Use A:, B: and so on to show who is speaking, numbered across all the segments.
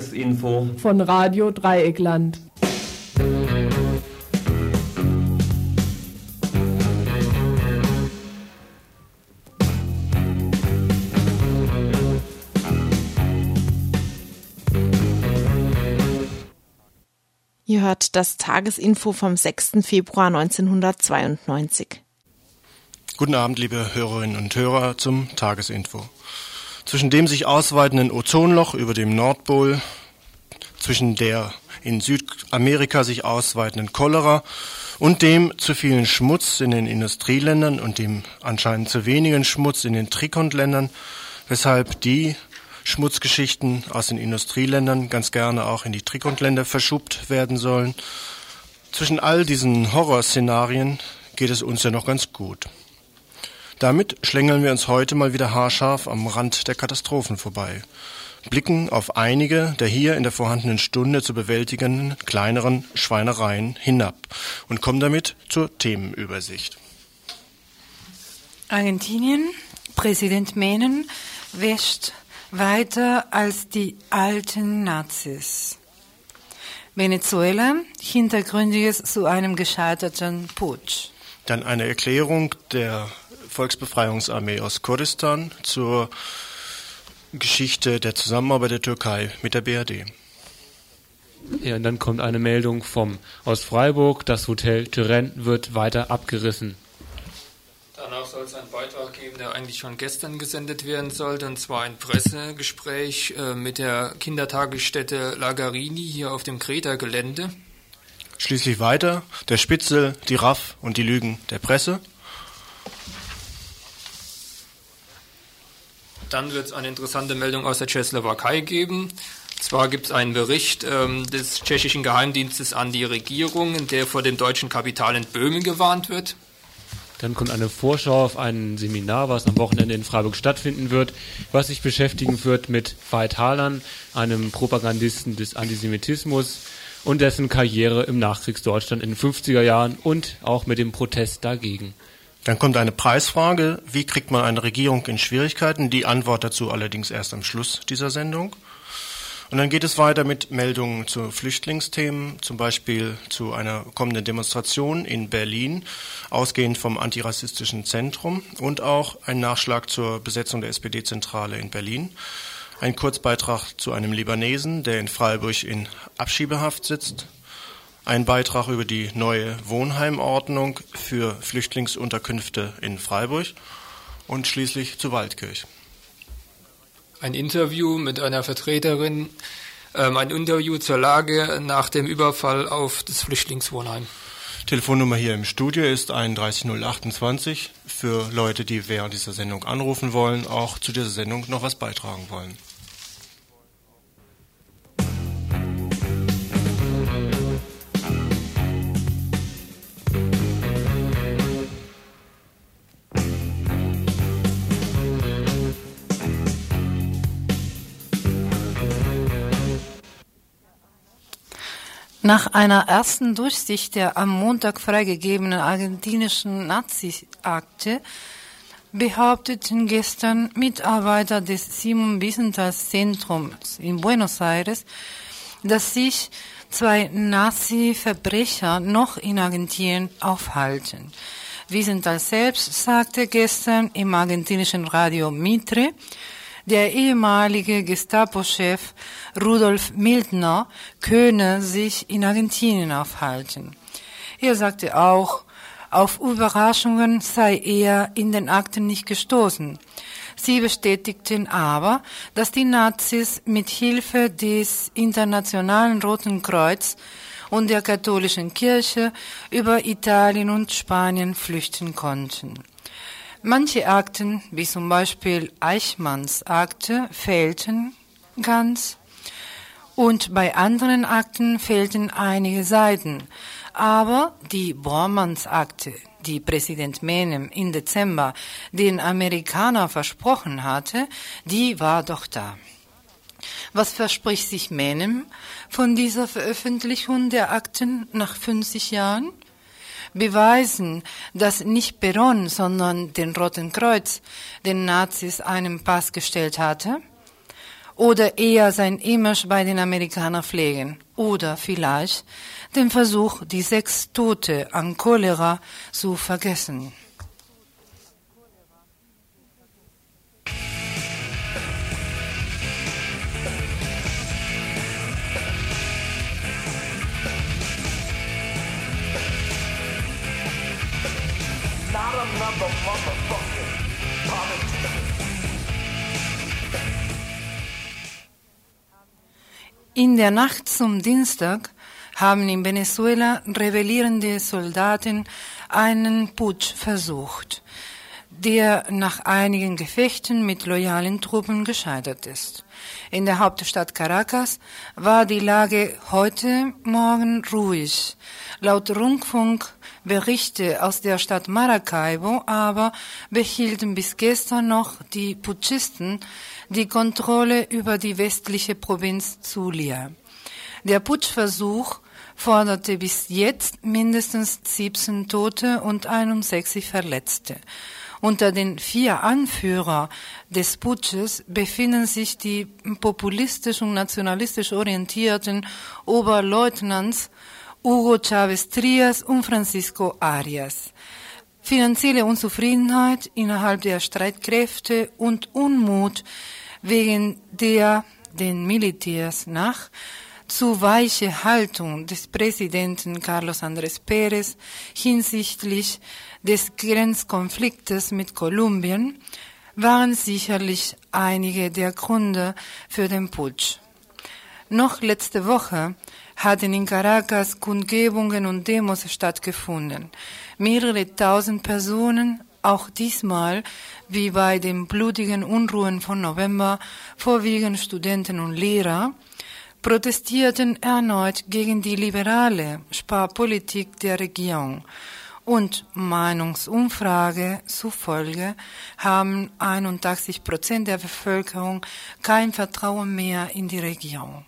A: Tagesinfo
B: von Radio Dreieckland.
C: Ihr hört das Tagesinfo vom 6. Februar 1992.
D: Guten Abend, liebe Hörerinnen und Hörer, zum Tagesinfo. Zwischen dem sich ausweitenden Ozonloch über dem Nordpol, zwischen der in Südamerika sich ausweitenden Cholera und dem zu vielen Schmutz in den Industrieländern und dem anscheinend zu wenigen Schmutz in den Trikontländern, weshalb die Schmutzgeschichten aus den Industrieländern ganz gerne auch in die Trikontländer verschubt werden sollen. Zwischen all diesen Horrorszenarien geht es uns ja noch ganz gut. Damit schlängeln wir uns heute mal wieder haarscharf am Rand der Katastrophen vorbei, blicken auf einige der hier in der vorhandenen Stunde zu bewältigenden kleineren Schweinereien hinab und kommen damit zur Themenübersicht.
E: Argentinien, Präsident Menem wäscht weiter als die alten Nazis. Venezuela, Hintergründiges zu einem gescheiterten Putsch.
D: Dann eine Erklärung der Volksbefreiungsarmee aus Kurdistan zur Geschichte der Zusammenarbeit der Türkei mit der BRD.
F: Ja, und dann kommt eine Meldung vom aus Freiburg, das Hotel Turenne wird weiter abgerissen.
G: Danach soll es einen Beitrag geben, der eigentlich schon gestern gesendet werden sollte, und zwar ein Pressegespräch äh, mit der Kindertagesstätte Lagarini hier auf dem Kreta-Gelände.
D: Schließlich weiter der Spitzel, die Raff und die Lügen der Presse.
G: Dann wird es eine interessante Meldung aus der Tschechoslowakei geben. Zwar gibt es einen Bericht ähm, des tschechischen Geheimdienstes an die Regierung, in der vor dem deutschen Kapital in Böhmen gewarnt wird.
F: Dann kommt eine Vorschau auf ein Seminar, was am Wochenende in Freiburg stattfinden wird, was sich beschäftigen wird mit Veit Harlan, einem Propagandisten des Antisemitismus und dessen Karriere im Nachkriegsdeutschland in den 50er Jahren und auch mit dem Protest dagegen.
D: Dann kommt eine Preisfrage. Wie kriegt man eine Regierung in Schwierigkeiten? Die Antwort dazu allerdings erst am Schluss dieser Sendung. Und dann geht es weiter mit Meldungen zu Flüchtlingsthemen, zum Beispiel zu einer kommenden Demonstration in Berlin, ausgehend vom antirassistischen Zentrum und auch ein Nachschlag zur Besetzung der SPD-Zentrale in Berlin. Ein Kurzbeitrag zu einem Libanesen, der in Freiburg in Abschiebehaft sitzt. Ein Beitrag über die neue Wohnheimordnung für Flüchtlingsunterkünfte in Freiburg und schließlich zu Waldkirch
G: ein Interview mit einer Vertreterin, ähm, ein Interview zur Lage nach dem Überfall auf das Flüchtlingswohnheim.
D: Telefonnummer hier im Studio ist 31028 für Leute, die während dieser Sendung anrufen wollen, auch zu dieser Sendung noch was beitragen wollen.
E: Nach einer ersten Durchsicht der am Montag freigegebenen argentinischen Nazi-Akte behaupteten gestern Mitarbeiter des Simon Wiesenthal Zentrums in Buenos Aires, dass sich zwei Nazi-Verbrecher noch in Argentinien aufhalten. Wiesenthal selbst sagte gestern im argentinischen Radio Mitre, der ehemalige Gestapo-Chef Rudolf Mildner könne sich in Argentinien aufhalten. Er sagte auch, auf Überraschungen sei er in den Akten nicht gestoßen. Sie bestätigten aber, dass die Nazis mit Hilfe des Internationalen Roten Kreuz und der katholischen Kirche über Italien und Spanien flüchten konnten. Manche Akten, wie zum Beispiel Eichmanns Akte, fehlten ganz und bei anderen Akten fehlten einige Seiten. Aber die Bormanns Akte, die Präsident Menem im Dezember den Amerikanern versprochen hatte, die war doch da. Was verspricht sich Menem von dieser Veröffentlichung der Akten nach 50 Jahren? Beweisen, dass nicht Peron, sondern den Roten Kreuz den Nazis einen Pass gestellt hatte? oder eher sein Image bei den Amerikanern pflegen oder vielleicht den Versuch, die sechs Tote an Cholera zu vergessen. In der Nacht zum Dienstag haben in Venezuela rebellierende Soldaten einen Putsch versucht, der nach einigen Gefechten mit loyalen Truppen gescheitert ist. In der Hauptstadt Caracas war die Lage heute Morgen ruhig. Laut Rundfunkberichte aus der Stadt Maracaibo aber behielten bis gestern noch die Putschisten die Kontrolle über die westliche Provinz Zulia. Der Putschversuch forderte bis jetzt mindestens 17 Tote und 61 Verletzte. Unter den vier Anführer des Putsches befinden sich die populistisch und nationalistisch orientierten Oberleutnants Hugo Chavez Trias und Francisco Arias. Finanzielle Unzufriedenheit innerhalb der Streitkräfte und Unmut wegen der den Militärs nach zu weiche Haltung des Präsidenten Carlos Andrés Pérez hinsichtlich des Grenzkonfliktes mit Kolumbien waren sicherlich einige der Gründe für den Putsch. Noch letzte Woche hatten in Caracas Kundgebungen und Demos stattgefunden. Mehrere tausend Personen, auch diesmal, wie bei den blutigen Unruhen von November, vorwiegend Studenten und Lehrer, protestierten erneut gegen die liberale Sparpolitik der Regierung. Und Meinungsumfrage zufolge haben 81 Prozent der Bevölkerung kein Vertrauen mehr in die Regierung.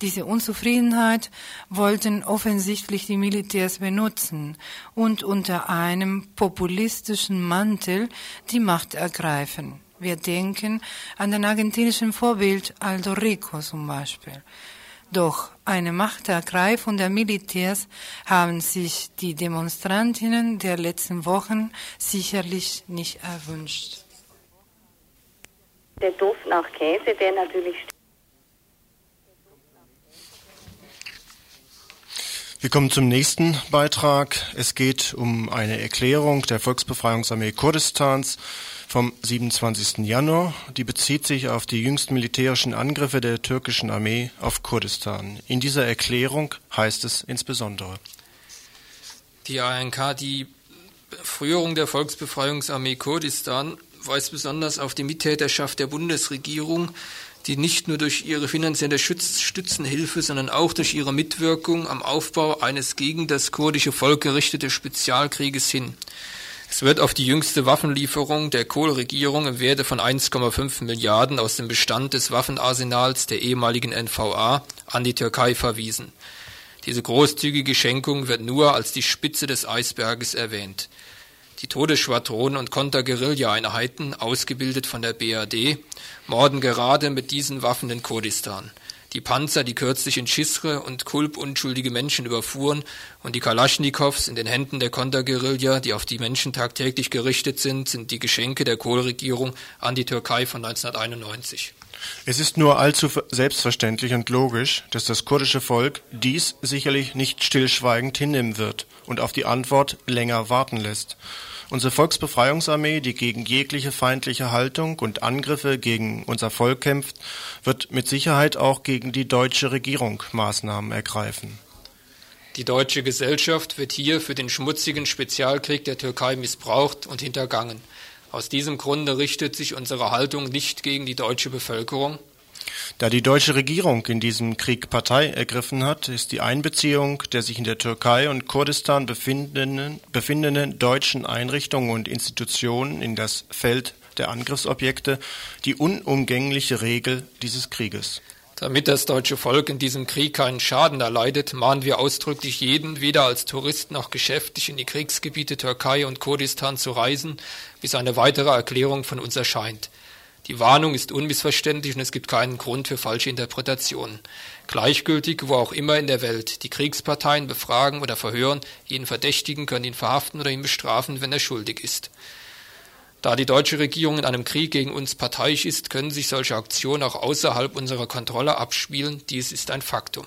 E: Diese Unzufriedenheit wollten offensichtlich die Militärs benutzen und unter einem populistischen Mantel die Macht ergreifen. Wir denken an den argentinischen Vorbild Aldo Rico zum Beispiel. Doch eine Machtergreifung der Militärs haben sich die Demonstrantinnen der letzten Wochen sicherlich nicht erwünscht.
A: Der Duft nach Käse, der natürlich
D: Wir kommen zum nächsten Beitrag. Es geht um eine Erklärung der Volksbefreiungsarmee Kurdistans vom 27. Januar. Die bezieht sich auf die jüngsten militärischen Angriffe der türkischen Armee auf Kurdistan. In dieser Erklärung heißt es insbesondere.
G: Die ANK, die Führung der Volksbefreiungsarmee Kurdistan, weist besonders auf die Mittäterschaft der Bundesregierung die nicht nur durch ihre finanzielle Stützenhilfe, sondern auch durch ihre Mitwirkung am Aufbau eines gegen das kurdische Volk gerichteten Spezialkrieges hin. Es wird auf die jüngste Waffenlieferung der Kohl-Regierung im Werte von 1,5 Milliarden aus dem Bestand des Waffenarsenals der ehemaligen NVA an die Türkei verwiesen. Diese großzügige Schenkung wird nur als die Spitze des Eisberges erwähnt. Die Todesschwadronen und Konterguerilla-Einheiten, ausgebildet von der BRD, morden gerade mit diesen Waffen in Kurdistan. Die Panzer, die kürzlich in Schisre und Kulp unschuldige Menschen überfuhren und die Kalaschnikows in den Händen der Konterguerilla, die auf die Menschen tagtäglich gerichtet sind, sind die Geschenke der Kohlregierung an die Türkei von 1991.
D: Es ist nur allzu selbstverständlich und logisch, dass das kurdische Volk dies sicherlich nicht stillschweigend hinnehmen wird und auf die Antwort länger warten lässt. Unsere Volksbefreiungsarmee, die gegen jegliche feindliche Haltung und Angriffe gegen unser Volk kämpft, wird mit Sicherheit auch gegen die deutsche Regierung Maßnahmen ergreifen.
G: Die deutsche Gesellschaft wird hier für den schmutzigen Spezialkrieg der Türkei missbraucht und hintergangen. Aus diesem Grunde richtet sich unsere Haltung nicht gegen die deutsche Bevölkerung,
D: da die deutsche Regierung in diesem Krieg Partei ergriffen hat, ist die Einbeziehung der sich in der Türkei und Kurdistan befindenden, befindenden deutschen Einrichtungen und Institutionen in das Feld der Angriffsobjekte die unumgängliche Regel dieses Krieges.
G: Damit das deutsche Volk in diesem Krieg keinen Schaden erleidet, mahnen wir ausdrücklich jeden, weder als Tourist noch geschäftlich in die Kriegsgebiete Türkei und Kurdistan zu reisen, bis eine weitere Erklärung von uns erscheint. Die Warnung ist unmissverständlich und es gibt keinen Grund für falsche Interpretationen. Gleichgültig, wo auch immer in der Welt. Die Kriegsparteien befragen oder verhören jeden Verdächtigen, können ihn verhaften oder ihn bestrafen, wenn er schuldig ist. Da die deutsche Regierung in einem Krieg gegen uns parteiisch ist, können sich solche Aktionen auch außerhalb unserer Kontrolle abspielen. Dies ist ein Faktum.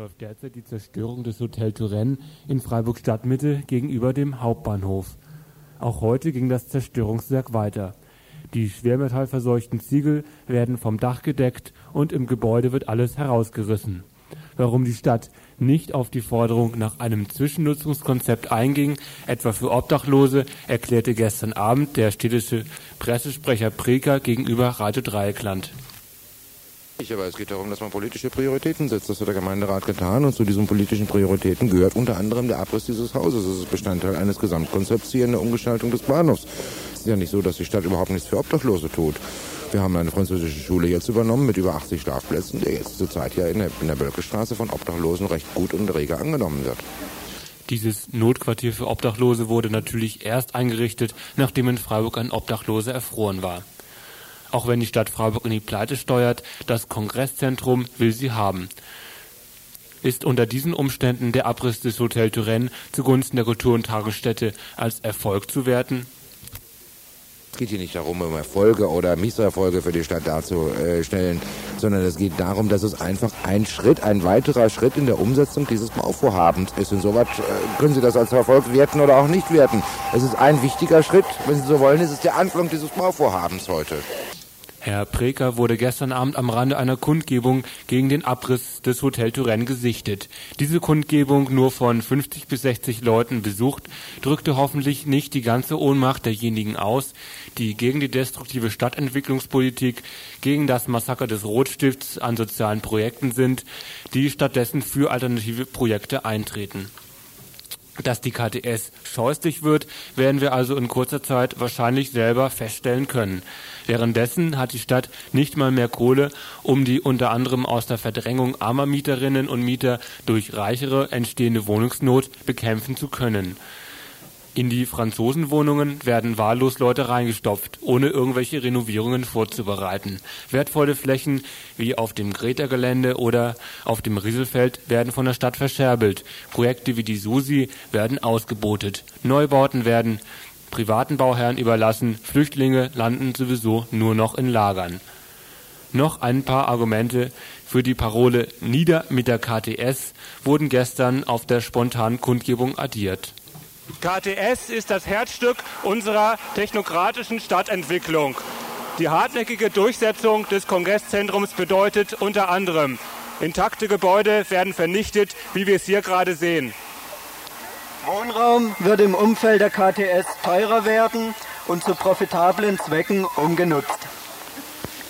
F: Läuft derzeit die Zerstörung des Hotel Turenne in Freiburg Stadtmitte gegenüber dem Hauptbahnhof. Auch heute ging das Zerstörungswerk weiter. Die schwermetallverseuchten Ziegel werden vom Dach gedeckt und im Gebäude wird alles herausgerissen. Warum die Stadt nicht auf die Forderung nach einem Zwischennutzungskonzept einging, etwa für Obdachlose, erklärte gestern Abend der städtische Pressesprecher Preker gegenüber Radio Dreieckland.
H: Aber es geht darum, dass man politische Prioritäten setzt. Das hat der Gemeinderat getan und zu diesen politischen Prioritäten gehört unter anderem der Abriss dieses Hauses. Das ist Bestandteil eines Gesamtkonzepts hier in der Umgestaltung des Bahnhofs. Es ist ja nicht so, dass die Stadt überhaupt nichts für Obdachlose tut. Wir haben eine französische Schule jetzt übernommen mit über 80 Schlafplätzen, der jetzt zurzeit ja in der, in der Bölkestraße von Obdachlosen recht gut und rege angenommen wird.
F: Dieses Notquartier für Obdachlose wurde natürlich erst eingerichtet, nachdem in Freiburg ein Obdachloser erfroren war. Auch wenn die Stadt Freiburg in die Pleite steuert, das Kongresszentrum will sie haben. Ist unter diesen Umständen der Abriss des Hotel Turenne zugunsten der Kultur- und Tagesstätte als Erfolg zu werten?
H: Es geht hier nicht darum, um Erfolge oder Misserfolge für die Stadt darzustellen, sondern es geht darum, dass es einfach ein Schritt, ein weiterer Schritt in der Umsetzung dieses Bauvorhabens ist. Insoweit äh, können Sie das als Erfolg werten oder auch nicht werten. Es ist ein wichtiger Schritt, wenn Sie so wollen, ist es der Anfang dieses Bauvorhabens heute.
F: Herr Preker wurde gestern Abend am Rande einer Kundgebung gegen den Abriss des Hotel Turenne gesichtet. Diese Kundgebung, nur von 50 bis 60 Leuten besucht, drückte hoffentlich nicht die ganze Ohnmacht derjenigen aus, die gegen die destruktive Stadtentwicklungspolitik, gegen das Massaker des Rotstifts an sozialen Projekten sind, die stattdessen für alternative Projekte eintreten. Dass die KTS scheußlich wird, werden wir also in kurzer Zeit wahrscheinlich selber feststellen können. Währenddessen hat die Stadt nicht mal mehr Kohle, um die unter anderem aus der Verdrängung armer Mieterinnen und Mieter durch reichere entstehende Wohnungsnot bekämpfen zu können. In die Franzosenwohnungen werden wahllos Leute reingestopft, ohne irgendwelche Renovierungen vorzubereiten. Wertvolle Flächen wie auf dem Greta-Gelände oder auf dem Rieselfeld werden von der Stadt verscherbelt. Projekte wie die Susi werden ausgebotet. Neubauten werden privaten Bauherren überlassen. Flüchtlinge landen sowieso nur noch in Lagern. Noch ein paar Argumente für die Parole Nieder mit der KTS wurden gestern auf der spontanen Kundgebung addiert.
I: KTS ist das Herzstück unserer technokratischen Stadtentwicklung. Die hartnäckige Durchsetzung des Kongresszentrums bedeutet unter anderem, intakte Gebäude werden vernichtet, wie wir es hier gerade sehen.
J: Wohnraum wird im Umfeld der KTS teurer werden und zu profitablen Zwecken umgenutzt.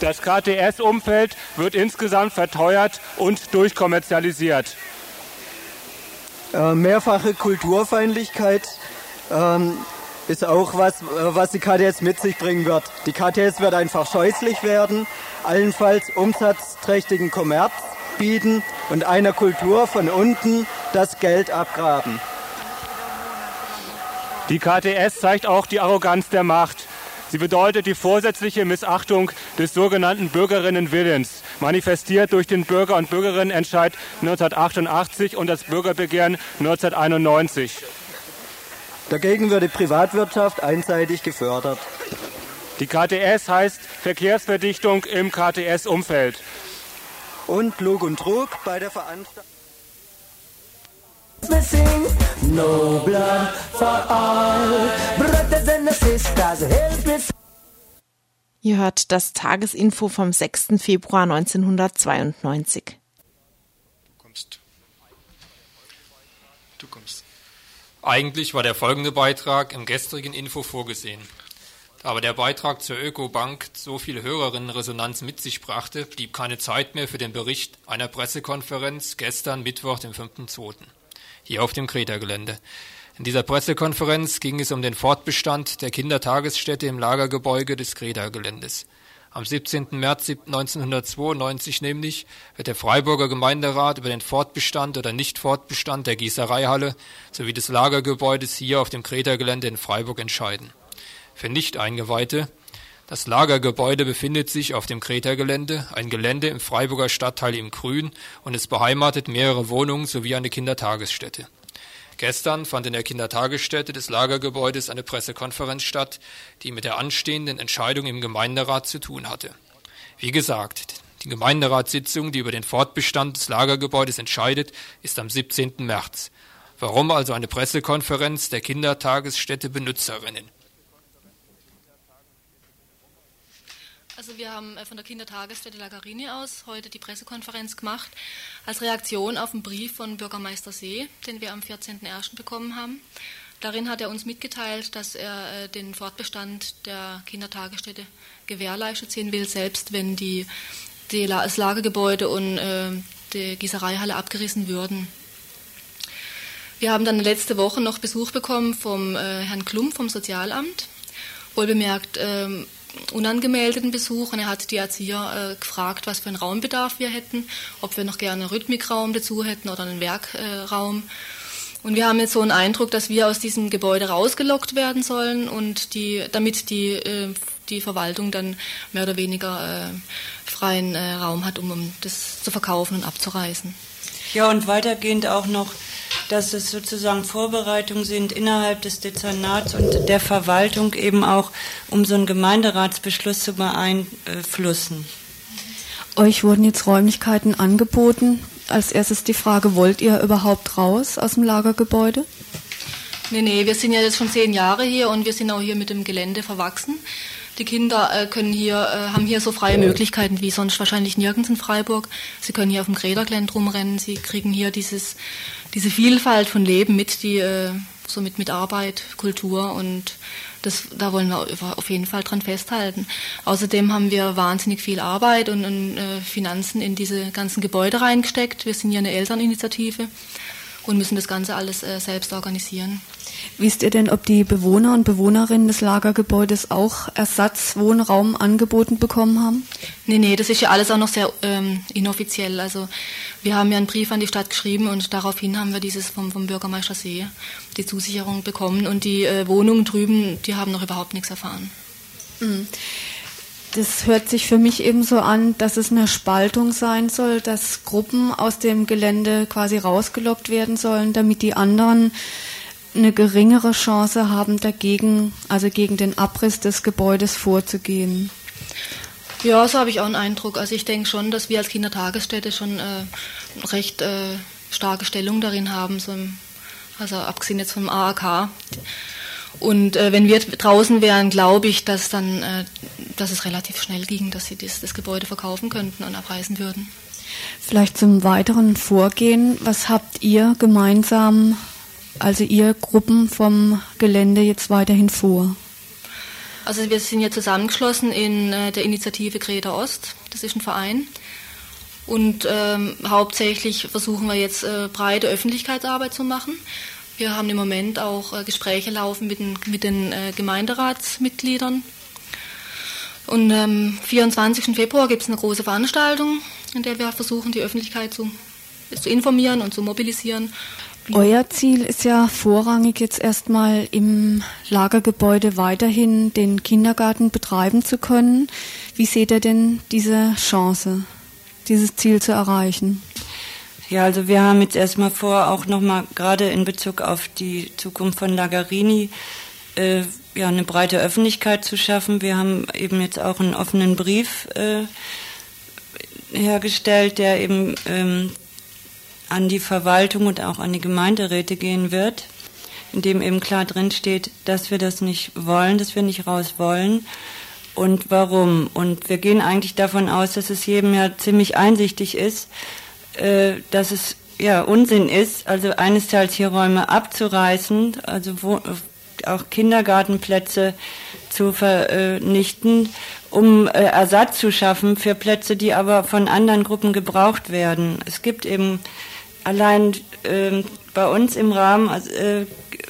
I: Das KTS-Umfeld wird insgesamt verteuert und durchkommerzialisiert.
J: Äh, mehrfache Kulturfeindlichkeit ähm, ist auch was, äh, was die KTS mit sich bringen wird. Die KTS wird einfach scheußlich werden, allenfalls umsatzträchtigen Kommerz bieten und einer Kultur von unten das Geld abgraben.
I: Die KTS zeigt auch die Arroganz der Macht. Sie bedeutet die vorsätzliche Missachtung des sogenannten Bürgerinnenwillens, manifestiert durch den Bürger- und Bürgerinnenentscheid 1988 und das Bürgerbegehren 1991.
J: Dagegen wird die Privatwirtschaft einseitig gefördert.
I: Die KTS heißt Verkehrsverdichtung im KTS-Umfeld.
J: Und Lug und Trug bei der Veranstaltung.
K: No blood for all. Brothers and sisters, help me.
C: Ihr hört das Tagesinfo vom 6. Februar 1992.
D: Du kommst. Du kommst.
G: Eigentlich war der folgende Beitrag im gestrigen Info vorgesehen. Aber der Beitrag zur Ökobank so viel Hörerinnenresonanz mit sich brachte, blieb keine Zeit mehr für den Bericht einer Pressekonferenz gestern Mittwoch, dem 5.2. hier auf dem Kreta-Gelände. In dieser Pressekonferenz ging es um den Fortbestand der Kindertagesstätte im Lagergebäude des Kreta-Geländes. Am 17. März 1992 nämlich wird der Freiburger Gemeinderat über den Fortbestand oder Nichtfortbestand der Gießereihalle sowie des Lagergebäudes hier auf dem Kreta-Gelände in Freiburg entscheiden. Für Nicht-Eingeweihte das Lagergebäude befindet sich auf dem Kreta-Gelände, ein Gelände im Freiburger Stadtteil im Grün und es beheimatet mehrere Wohnungen sowie eine Kindertagesstätte. Gestern fand in der Kindertagesstätte des Lagergebäudes eine Pressekonferenz statt, die mit der anstehenden Entscheidung im Gemeinderat zu tun hatte. Wie gesagt, die Gemeinderatssitzung, die über den Fortbestand des Lagergebäudes entscheidet, ist am 17. März. Warum also eine Pressekonferenz der Kindertagesstätte Benutzerinnen?
L: Also wir haben äh, von der Kindertagesstätte Lagarini aus heute die Pressekonferenz gemacht als Reaktion auf einen Brief von Bürgermeister See, den wir am 14.01. bekommen haben. Darin hat er uns mitgeteilt, dass er äh, den Fortbestand der Kindertagesstätte gewährleistet sehen will, selbst wenn die, die das Lagergebäude und äh, die Gießereihalle abgerissen würden. Wir haben dann letzte Woche noch Besuch bekommen vom Herrn Klum vom Sozialamt. Wohlbemerkt, ähm, unangemeldeten Besuch und er hat die Erzieher äh, gefragt, was für einen Raumbedarf wir hätten, ob wir noch gerne einen Rhythmikraum dazu hätten oder einen Werkraum. und wir haben jetzt so einen Eindruck, dass wir aus diesem Gebäude rausgelockt werden sollen und die, damit die, äh, die Verwaltung dann mehr oder weniger äh, freien äh, Raum hat, um, um das zu verkaufen und abzureißen.
M: Ja, und weitergehend auch noch dass es sozusagen Vorbereitungen sind innerhalb des Dezernats und der Verwaltung eben auch, um so einen Gemeinderatsbeschluss zu beeinflussen.
N: Euch wurden jetzt Räumlichkeiten angeboten. Als erstes die Frage, wollt ihr überhaupt raus aus dem Lagergebäude?
L: Nee, nee, wir sind ja jetzt schon zehn Jahre hier und wir sind auch hier mit dem Gelände verwachsen. Die Kinder äh, können hier, äh, haben hier so freie Möglichkeiten wie sonst wahrscheinlich nirgends in Freiburg. Sie können hier auf dem Grädergelände rumrennen, sie kriegen hier dieses diese Vielfalt von Leben mit, die äh, so mit, Arbeit, Kultur und das, da wollen wir auf jeden Fall dran festhalten. Außerdem haben wir wahnsinnig viel Arbeit und, und äh, Finanzen in diese ganzen Gebäude reingesteckt. Wir sind ja eine Elterninitiative und müssen das Ganze alles äh, selbst organisieren.
N: Wisst ihr denn, ob die Bewohner und Bewohnerinnen des Lagergebäudes auch Ersatzwohnraum angeboten bekommen haben?
L: Nee, nee, das ist ja alles auch noch sehr ähm, inoffiziell. Also wir haben ja einen Brief an die Stadt geschrieben und daraufhin haben wir dieses vom, vom Bürgermeister See die Zusicherung bekommen und die äh, Wohnungen drüben, die haben noch überhaupt nichts erfahren.
N: Mhm. Das hört sich für mich eben so an, dass es eine Spaltung sein soll, dass Gruppen aus dem Gelände quasi rausgelockt werden sollen, damit die anderen eine geringere Chance haben, dagegen, also gegen den Abriss des Gebäudes vorzugehen.
L: Ja, so habe ich auch einen Eindruck. Also ich denke schon, dass wir als Kindertagesstätte schon äh, recht äh, starke Stellung darin haben, so im, also abgesehen jetzt vom AAK. Und äh, wenn wir draußen wären, glaube ich, dass dann, äh, dass es relativ schnell ging, dass sie das, das Gebäude verkaufen könnten und abreißen würden.
N: Vielleicht zum weiteren Vorgehen. Was habt ihr gemeinsam, also ihr Gruppen vom Gelände jetzt weiterhin vor?
L: Also wir sind ja zusammengeschlossen in äh, der Initiative Greta Ost. Das ist ein Verein. Und ähm, hauptsächlich versuchen wir jetzt äh, breite Öffentlichkeitsarbeit zu machen. Wir haben im Moment auch äh, Gespräche laufen mit den, mit den äh, Gemeinderatsmitgliedern. Und am 24. Februar gibt es eine große Veranstaltung, in der wir versuchen, die Öffentlichkeit zu, zu informieren und zu mobilisieren.
N: Euer Ziel ist ja vorrangig jetzt erstmal im Lagergebäude weiterhin den Kindergarten betreiben zu können. Wie seht ihr denn diese Chance, dieses Ziel zu erreichen?
M: Ja, also wir haben jetzt erstmal vor, auch nochmal gerade in Bezug auf die Zukunft von Lagarini, äh, ja, eine breite Öffentlichkeit zu schaffen. Wir haben eben jetzt auch einen offenen Brief äh, hergestellt, der eben ähm, an die Verwaltung und auch an die Gemeinderäte gehen wird, in dem eben klar drin steht, dass wir das nicht wollen, dass wir nicht raus wollen und warum. Und wir gehen eigentlich davon aus, dass es jedem ja ziemlich einsichtig ist, dass es ja Unsinn ist, also eines Teils hier Räume abzureißen, also wo, auch Kindergartenplätze zu vernichten, um äh, Ersatz zu schaffen für Plätze, die aber von anderen Gruppen gebraucht werden. Es gibt eben allein äh, bei uns im Rahmen also, äh,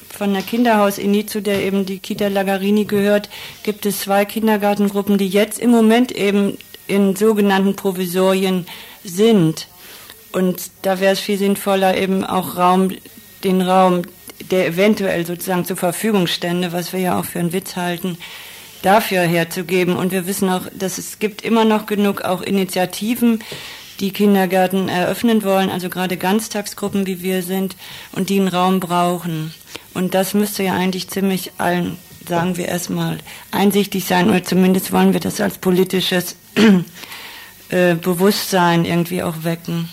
M: von der Kinderhaus-INI, zu der eben die Kita Lagarini gehört, gibt es zwei Kindergartengruppen, die jetzt im Moment eben in sogenannten Provisorien sind. Und da wäre es viel sinnvoller, eben auch Raum, den Raum, der eventuell sozusagen zur Verfügung stände, was wir ja auch für einen Witz halten, dafür herzugeben. Und wir wissen auch, dass es gibt immer noch genug auch Initiativen, die Kindergärten eröffnen wollen, also gerade Ganztagsgruppen, wie wir sind, und die einen Raum brauchen. Und das müsste ja eigentlich ziemlich allen, sagen wir erstmal, einsichtig sein, oder zumindest wollen wir das als politisches äh, Bewusstsein irgendwie auch wecken.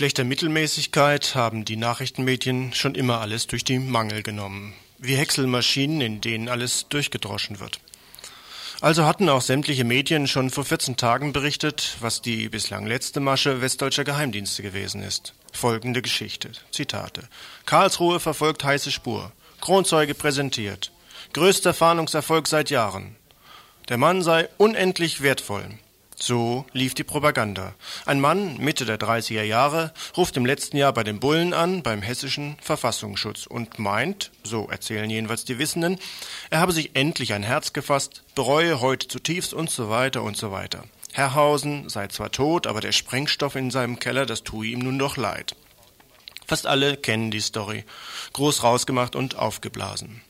D: Schlechter Mittelmäßigkeit haben die Nachrichtenmedien schon immer alles durch die Mangel genommen, wie Häckselmaschinen, in denen alles durchgedroschen wird. Also hatten auch sämtliche Medien schon vor 14 Tagen berichtet, was die bislang letzte Masche westdeutscher Geheimdienste gewesen ist. Folgende Geschichte. Zitate. Karlsruhe verfolgt heiße Spur. Kronzeuge präsentiert. Größter Fahndungserfolg seit Jahren. Der Mann sei unendlich wertvoll. So lief die Propaganda. Ein Mann Mitte der 30er Jahre ruft im letzten Jahr bei den Bullen an, beim hessischen Verfassungsschutz, und meint, so erzählen jedenfalls die Wissenden, er habe sich endlich ein Herz gefasst, bereue heute zutiefst und so weiter und so weiter. Herrhausen sei zwar tot, aber der Sprengstoff in seinem Keller, das tue ihm nun doch leid. Fast alle kennen die Story. Groß rausgemacht und aufgeblasen.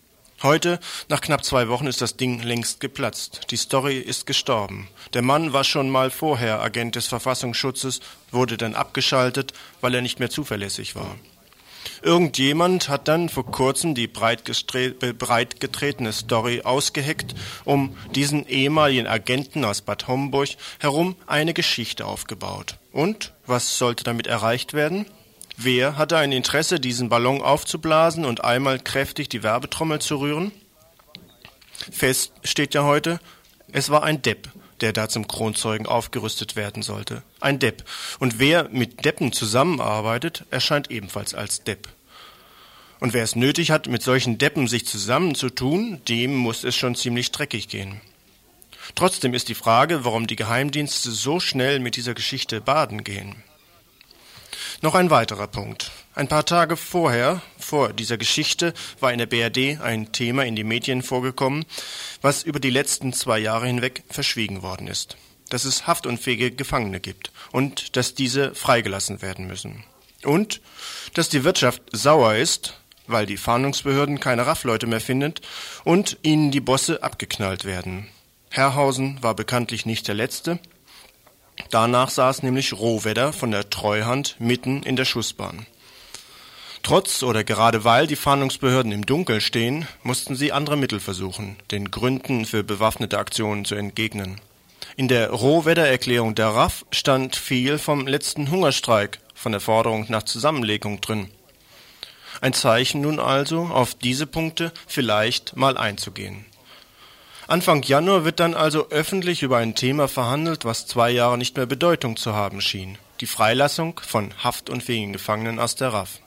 D: Heute, nach knapp zwei Wochen, ist das Ding längst geplatzt. Die Story ist gestorben. Der Mann war schon mal vorher Agent des Verfassungsschutzes, wurde dann abgeschaltet, weil er nicht mehr zuverlässig war. Irgendjemand hat dann vor kurzem die breit, getretene Story ausgeheckt, um diesen ehemaligen Agenten aus Bad Homburg herum eine Geschichte aufgebaut. Und was sollte damit erreicht werden? Wer hatte ein Interesse, diesen Ballon aufzublasen und einmal kräftig die Werbetrommel zu rühren? Fest steht ja heute, es war ein Depp, der da zum Kronzeugen aufgerüstet werden sollte. Ein Depp. Und wer mit Deppen zusammenarbeitet, erscheint ebenfalls als Depp. Und wer es nötig hat, mit solchen Deppen sich zusammenzutun, dem muss es schon ziemlich dreckig gehen. Trotzdem ist die Frage, warum die Geheimdienste so schnell mit dieser Geschichte baden gehen. Noch ein weiterer Punkt. Ein paar Tage vorher, vor dieser Geschichte, war in der BRD ein Thema in die Medien vorgekommen, was über die letzten zwei Jahre hinweg verschwiegen worden ist. Dass es haftunfähige Gefangene gibt und dass diese freigelassen werden müssen. Und dass die Wirtschaft sauer ist, weil die Fahndungsbehörden keine Raffleute mehr findet und ihnen die Bosse abgeknallt werden. Herrhausen war bekanntlich nicht der Letzte, Danach saß nämlich Rohwedder von der Treuhand mitten in der Schussbahn. Trotz oder gerade weil die Fahndungsbehörden im Dunkel stehen, mussten sie andere Mittel versuchen, den Gründen für bewaffnete Aktionen zu entgegnen. In der Rohwedder-Erklärung der RAF stand viel vom letzten Hungerstreik, von der Forderung nach Zusammenlegung drin. Ein Zeichen nun also, auf diese Punkte vielleicht mal einzugehen. Anfang Januar wird dann also öffentlich über ein Thema verhandelt, was zwei Jahre nicht mehr Bedeutung zu haben schien. Die Freilassung von haftunfähigen Gefangenen aus der RAF.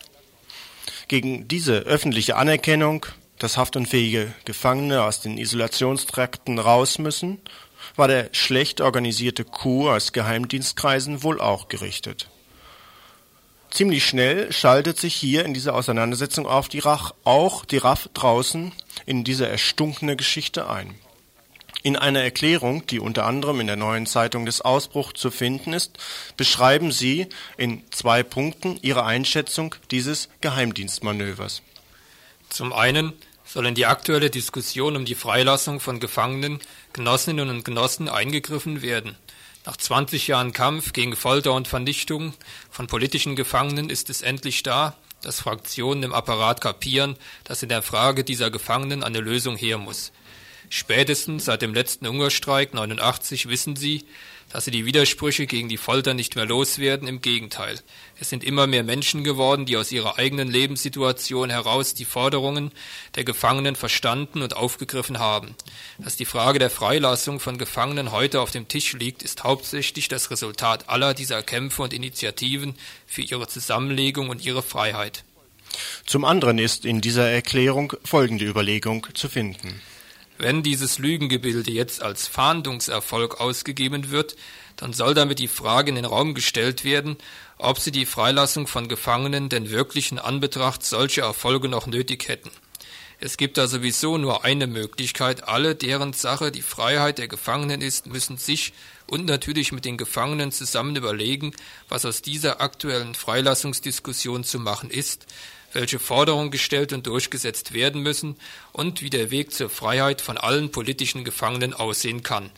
D: Gegen diese öffentliche Anerkennung, dass haftunfähige Gefangene aus den Isolationstrakten raus müssen, war der schlecht organisierte Coup aus Geheimdienstkreisen wohl auch gerichtet. Ziemlich schnell schaltet sich hier in dieser Auseinandersetzung auf die Rach auch die RAF draußen in diese erstunkene Geschichte ein. In einer Erklärung, die unter anderem in der Neuen Zeitung des Ausbruch zu finden ist, beschreiben Sie in zwei Punkten Ihre Einschätzung dieses Geheimdienstmanövers.
G: Zum einen sollen die aktuelle Diskussion um die Freilassung von Gefangenen, Genossinnen und Genossen eingegriffen werden. Nach 20 Jahren Kampf gegen Folter und Vernichtung von politischen Gefangenen ist es endlich da, dass Fraktionen im Apparat kapieren, dass in der Frage dieser Gefangenen eine Lösung her muss. Spätestens seit dem letzten Hungerstreik 89 wissen sie, dass sie die Widersprüche gegen die Folter nicht mehr loswerden, im Gegenteil. Es sind immer mehr Menschen geworden, die aus ihrer eigenen Lebenssituation heraus die Forderungen der Gefangenen verstanden und aufgegriffen haben. Dass die Frage der Freilassung von Gefangenen heute auf dem Tisch liegt, ist hauptsächlich das Resultat aller dieser Kämpfe und Initiativen für ihre Zusammenlegung und ihre Freiheit.
D: Zum anderen ist in dieser Erklärung folgende Überlegung zu finden.
G: Wenn dieses Lügengebilde jetzt als Fahndungserfolg ausgegeben wird, dann soll damit die Frage in den Raum gestellt werden, ob sie die Freilassung von Gefangenen denn wirklich in Anbetracht solcher Erfolge noch nötig hätten. Es gibt da sowieso nur eine Möglichkeit. Alle, deren Sache die Freiheit der Gefangenen ist, müssen sich und natürlich mit den Gefangenen zusammen überlegen, was aus dieser aktuellen Freilassungsdiskussion zu machen ist, welche Forderungen gestellt und durchgesetzt werden müssen und wie der Weg zur Freiheit von allen politischen Gefangenen aussehen kann.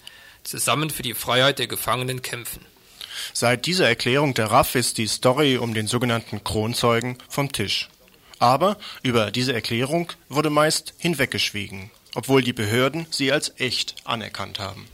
G: Zusammen für die Freiheit der Gefangenen kämpfen.
D: Seit dieser Erklärung der RAF ist die Story um den sogenannten Kronzeugen vom Tisch. Aber über diese Erklärung wurde meist hinweggeschwiegen, obwohl die Behörden sie als echt anerkannt haben.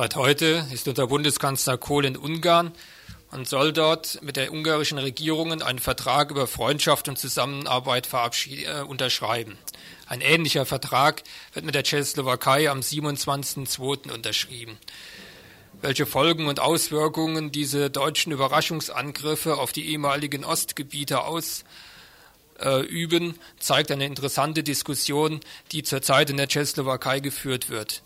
G: Seit heute ist unter Bundeskanzler Kohl in Ungarn und soll dort mit der ungarischen Regierung einen Vertrag über Freundschaft und Zusammenarbeit äh, unterschreiben. Ein ähnlicher Vertrag wird mit der Tschechoslowakei am 27.02. unterschrieben. Welche Folgen und Auswirkungen diese deutschen Überraschungsangriffe auf die ehemaligen Ostgebiete ausüben, zeigt eine interessante Diskussion, die zurzeit in der Tschechoslowakei geführt wird.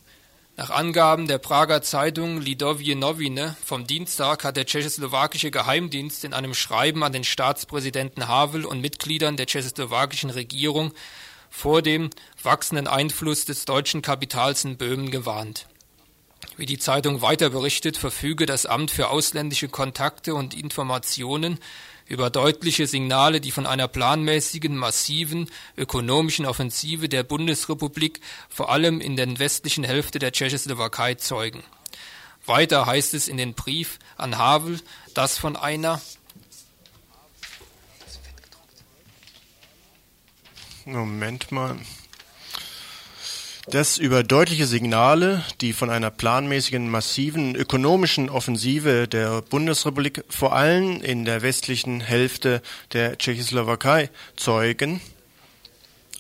G: Nach Angaben der Prager Zeitung Lidovje Novine vom Dienstag hat der tschechoslowakische Geheimdienst in einem Schreiben an den Staatspräsidenten Havel und Mitgliedern der tschechoslowakischen Regierung vor dem wachsenden Einfluss des deutschen Kapitals in Böhmen gewarnt. Wie die Zeitung weiter berichtet, verfüge das Amt für ausländische Kontakte und Informationen über deutliche Signale, die von einer planmäßigen, massiven ökonomischen Offensive der Bundesrepublik vor allem in der westlichen Hälfte der Tschechoslowakei zeugen. Weiter heißt es in den Brief an Havel, dass von einer
D: Moment mal dass über deutliche Signale, die von einer planmäßigen, massiven ökonomischen Offensive der Bundesrepublik vor allem in der westlichen Hälfte der Tschechoslowakei zeugen,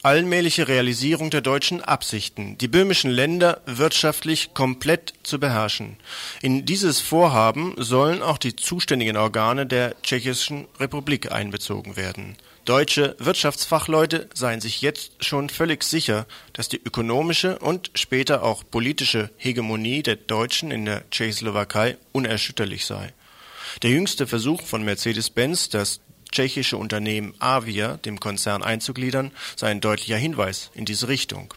D: allmähliche Realisierung der deutschen Absichten, die böhmischen Länder wirtschaftlich komplett zu beherrschen. In dieses Vorhaben sollen auch die zuständigen Organe der Tschechischen Republik einbezogen werden. Deutsche Wirtschaftsfachleute seien sich jetzt schon völlig sicher, dass die ökonomische und später auch politische Hegemonie der Deutschen in der Tschechoslowakei unerschütterlich sei. Der jüngste Versuch von Mercedes-Benz, das tschechische Unternehmen Avia dem Konzern einzugliedern, sei ein deutlicher Hinweis in diese Richtung.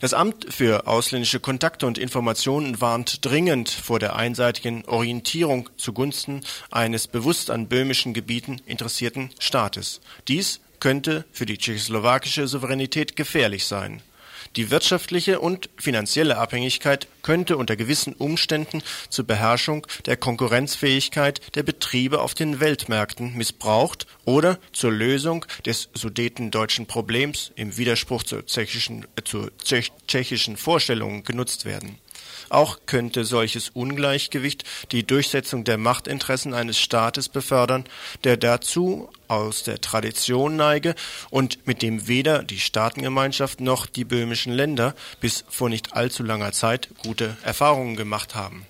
D: Das Amt für ausländische Kontakte und Informationen warnt dringend vor der einseitigen Orientierung zugunsten eines bewusst an böhmischen Gebieten interessierten Staates. Dies könnte für die tschechoslowakische Souveränität gefährlich sein. Die wirtschaftliche und finanzielle Abhängigkeit könnte unter gewissen Umständen zur Beherrschung der Konkurrenzfähigkeit der Betriebe auf den Weltmärkten missbraucht oder zur Lösung des sudetendeutschen Problems im Widerspruch zu tschechischen, äh, zu tschechischen Vorstellungen genutzt werden auch könnte solches Ungleichgewicht die Durchsetzung der Machtinteressen eines Staates befördern, der dazu aus der Tradition neige und mit dem weder die Staatengemeinschaft noch die böhmischen Länder bis vor nicht allzu langer Zeit gute Erfahrungen gemacht haben.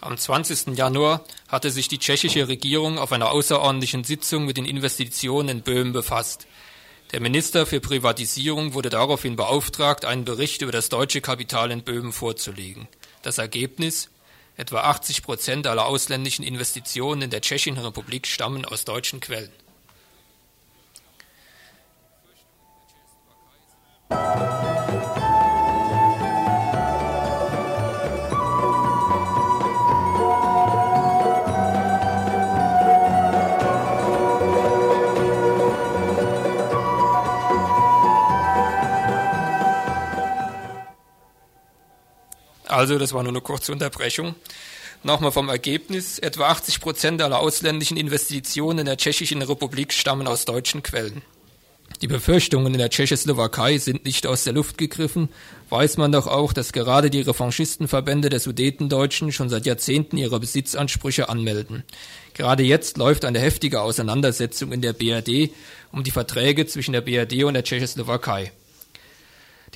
G: Am 20. Januar hatte sich die tschechische Regierung auf einer außerordentlichen Sitzung mit den Investitionen in Böhmen befasst. Der Minister für Privatisierung wurde daraufhin beauftragt, einen Bericht über das deutsche Kapital in Böhmen vorzulegen. Das Ergebnis Etwa 80 Prozent aller ausländischen Investitionen in der Tschechischen Republik stammen aus deutschen Quellen. Also, das war nur eine kurze Unterbrechung. Nochmal vom Ergebnis. Etwa 80 Prozent aller ausländischen Investitionen in der Tschechischen Republik stammen aus deutschen Quellen. Die Befürchtungen in der Tschechoslowakei sind nicht aus der Luft gegriffen, weiß man doch auch, dass gerade die Revancchistenverbände der Sudetendeutschen schon seit Jahrzehnten ihre Besitzansprüche anmelden. Gerade jetzt läuft eine heftige Auseinandersetzung in der BRD um die Verträge zwischen der BRD und der Tschechoslowakei.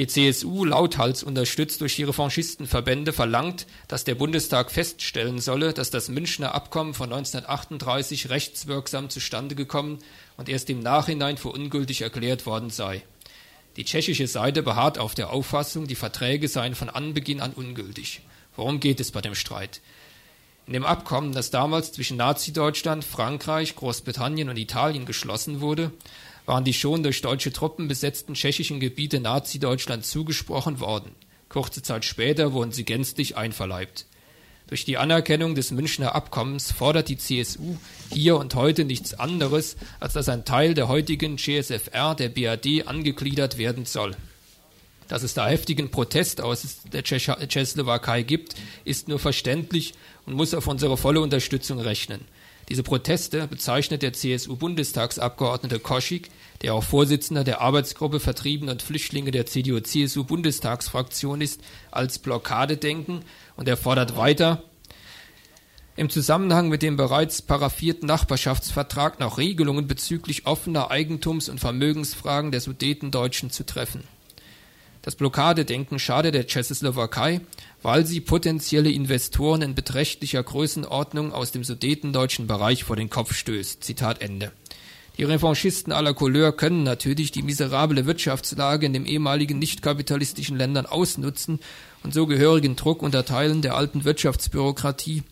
G: Die CSU, lauthals unterstützt durch ihre Franchistenverbände, verlangt, dass der Bundestag feststellen solle, dass das Münchner Abkommen von 1938 rechtswirksam zustande gekommen und erst im Nachhinein für ungültig erklärt worden sei. Die tschechische Seite beharrt auf der Auffassung, die Verträge seien von Anbeginn an ungültig. Worum geht es bei dem Streit? In dem Abkommen, das damals zwischen Nazi-Deutschland, Frankreich, Großbritannien und Italien geschlossen wurde, waren die schon durch deutsche Truppen besetzten tschechischen Gebiete Nazi-Deutschland zugesprochen worden. Kurze Zeit später wurden sie gänzlich einverleibt. Durch die Anerkennung des Münchner Abkommens fordert die CSU hier und heute nichts anderes, als dass ein Teil der heutigen GSFR der BRD angegliedert werden soll. Dass es da heftigen Protest aus der Tschechoslowakei gibt, ist nur verständlich und muss auf unsere volle Unterstützung rechnen. Diese Proteste bezeichnet der CSU-Bundestagsabgeordnete Koschik, der auch Vorsitzender der Arbeitsgruppe Vertriebene und Flüchtlinge der CDU-CSU-Bundestagsfraktion ist, als Blockadedenken und er fordert weiter, im Zusammenhang mit dem bereits paraffierten Nachbarschaftsvertrag noch Regelungen bezüglich offener Eigentums- und Vermögensfragen der Sudetendeutschen zu treffen. Das Blockadedenken schadet der Tschechoslowakei, weil sie potenzielle Investoren in beträchtlicher Größenordnung aus dem sudetendeutschen Bereich vor den Kopf stößt. Zitat Ende. Die Revanchisten aller Couleur können natürlich die miserable Wirtschaftslage in den ehemaligen nicht-kapitalistischen Ländern ausnutzen und so gehörigen Druck unter Teilen der alten Wirtschaftsbürokratie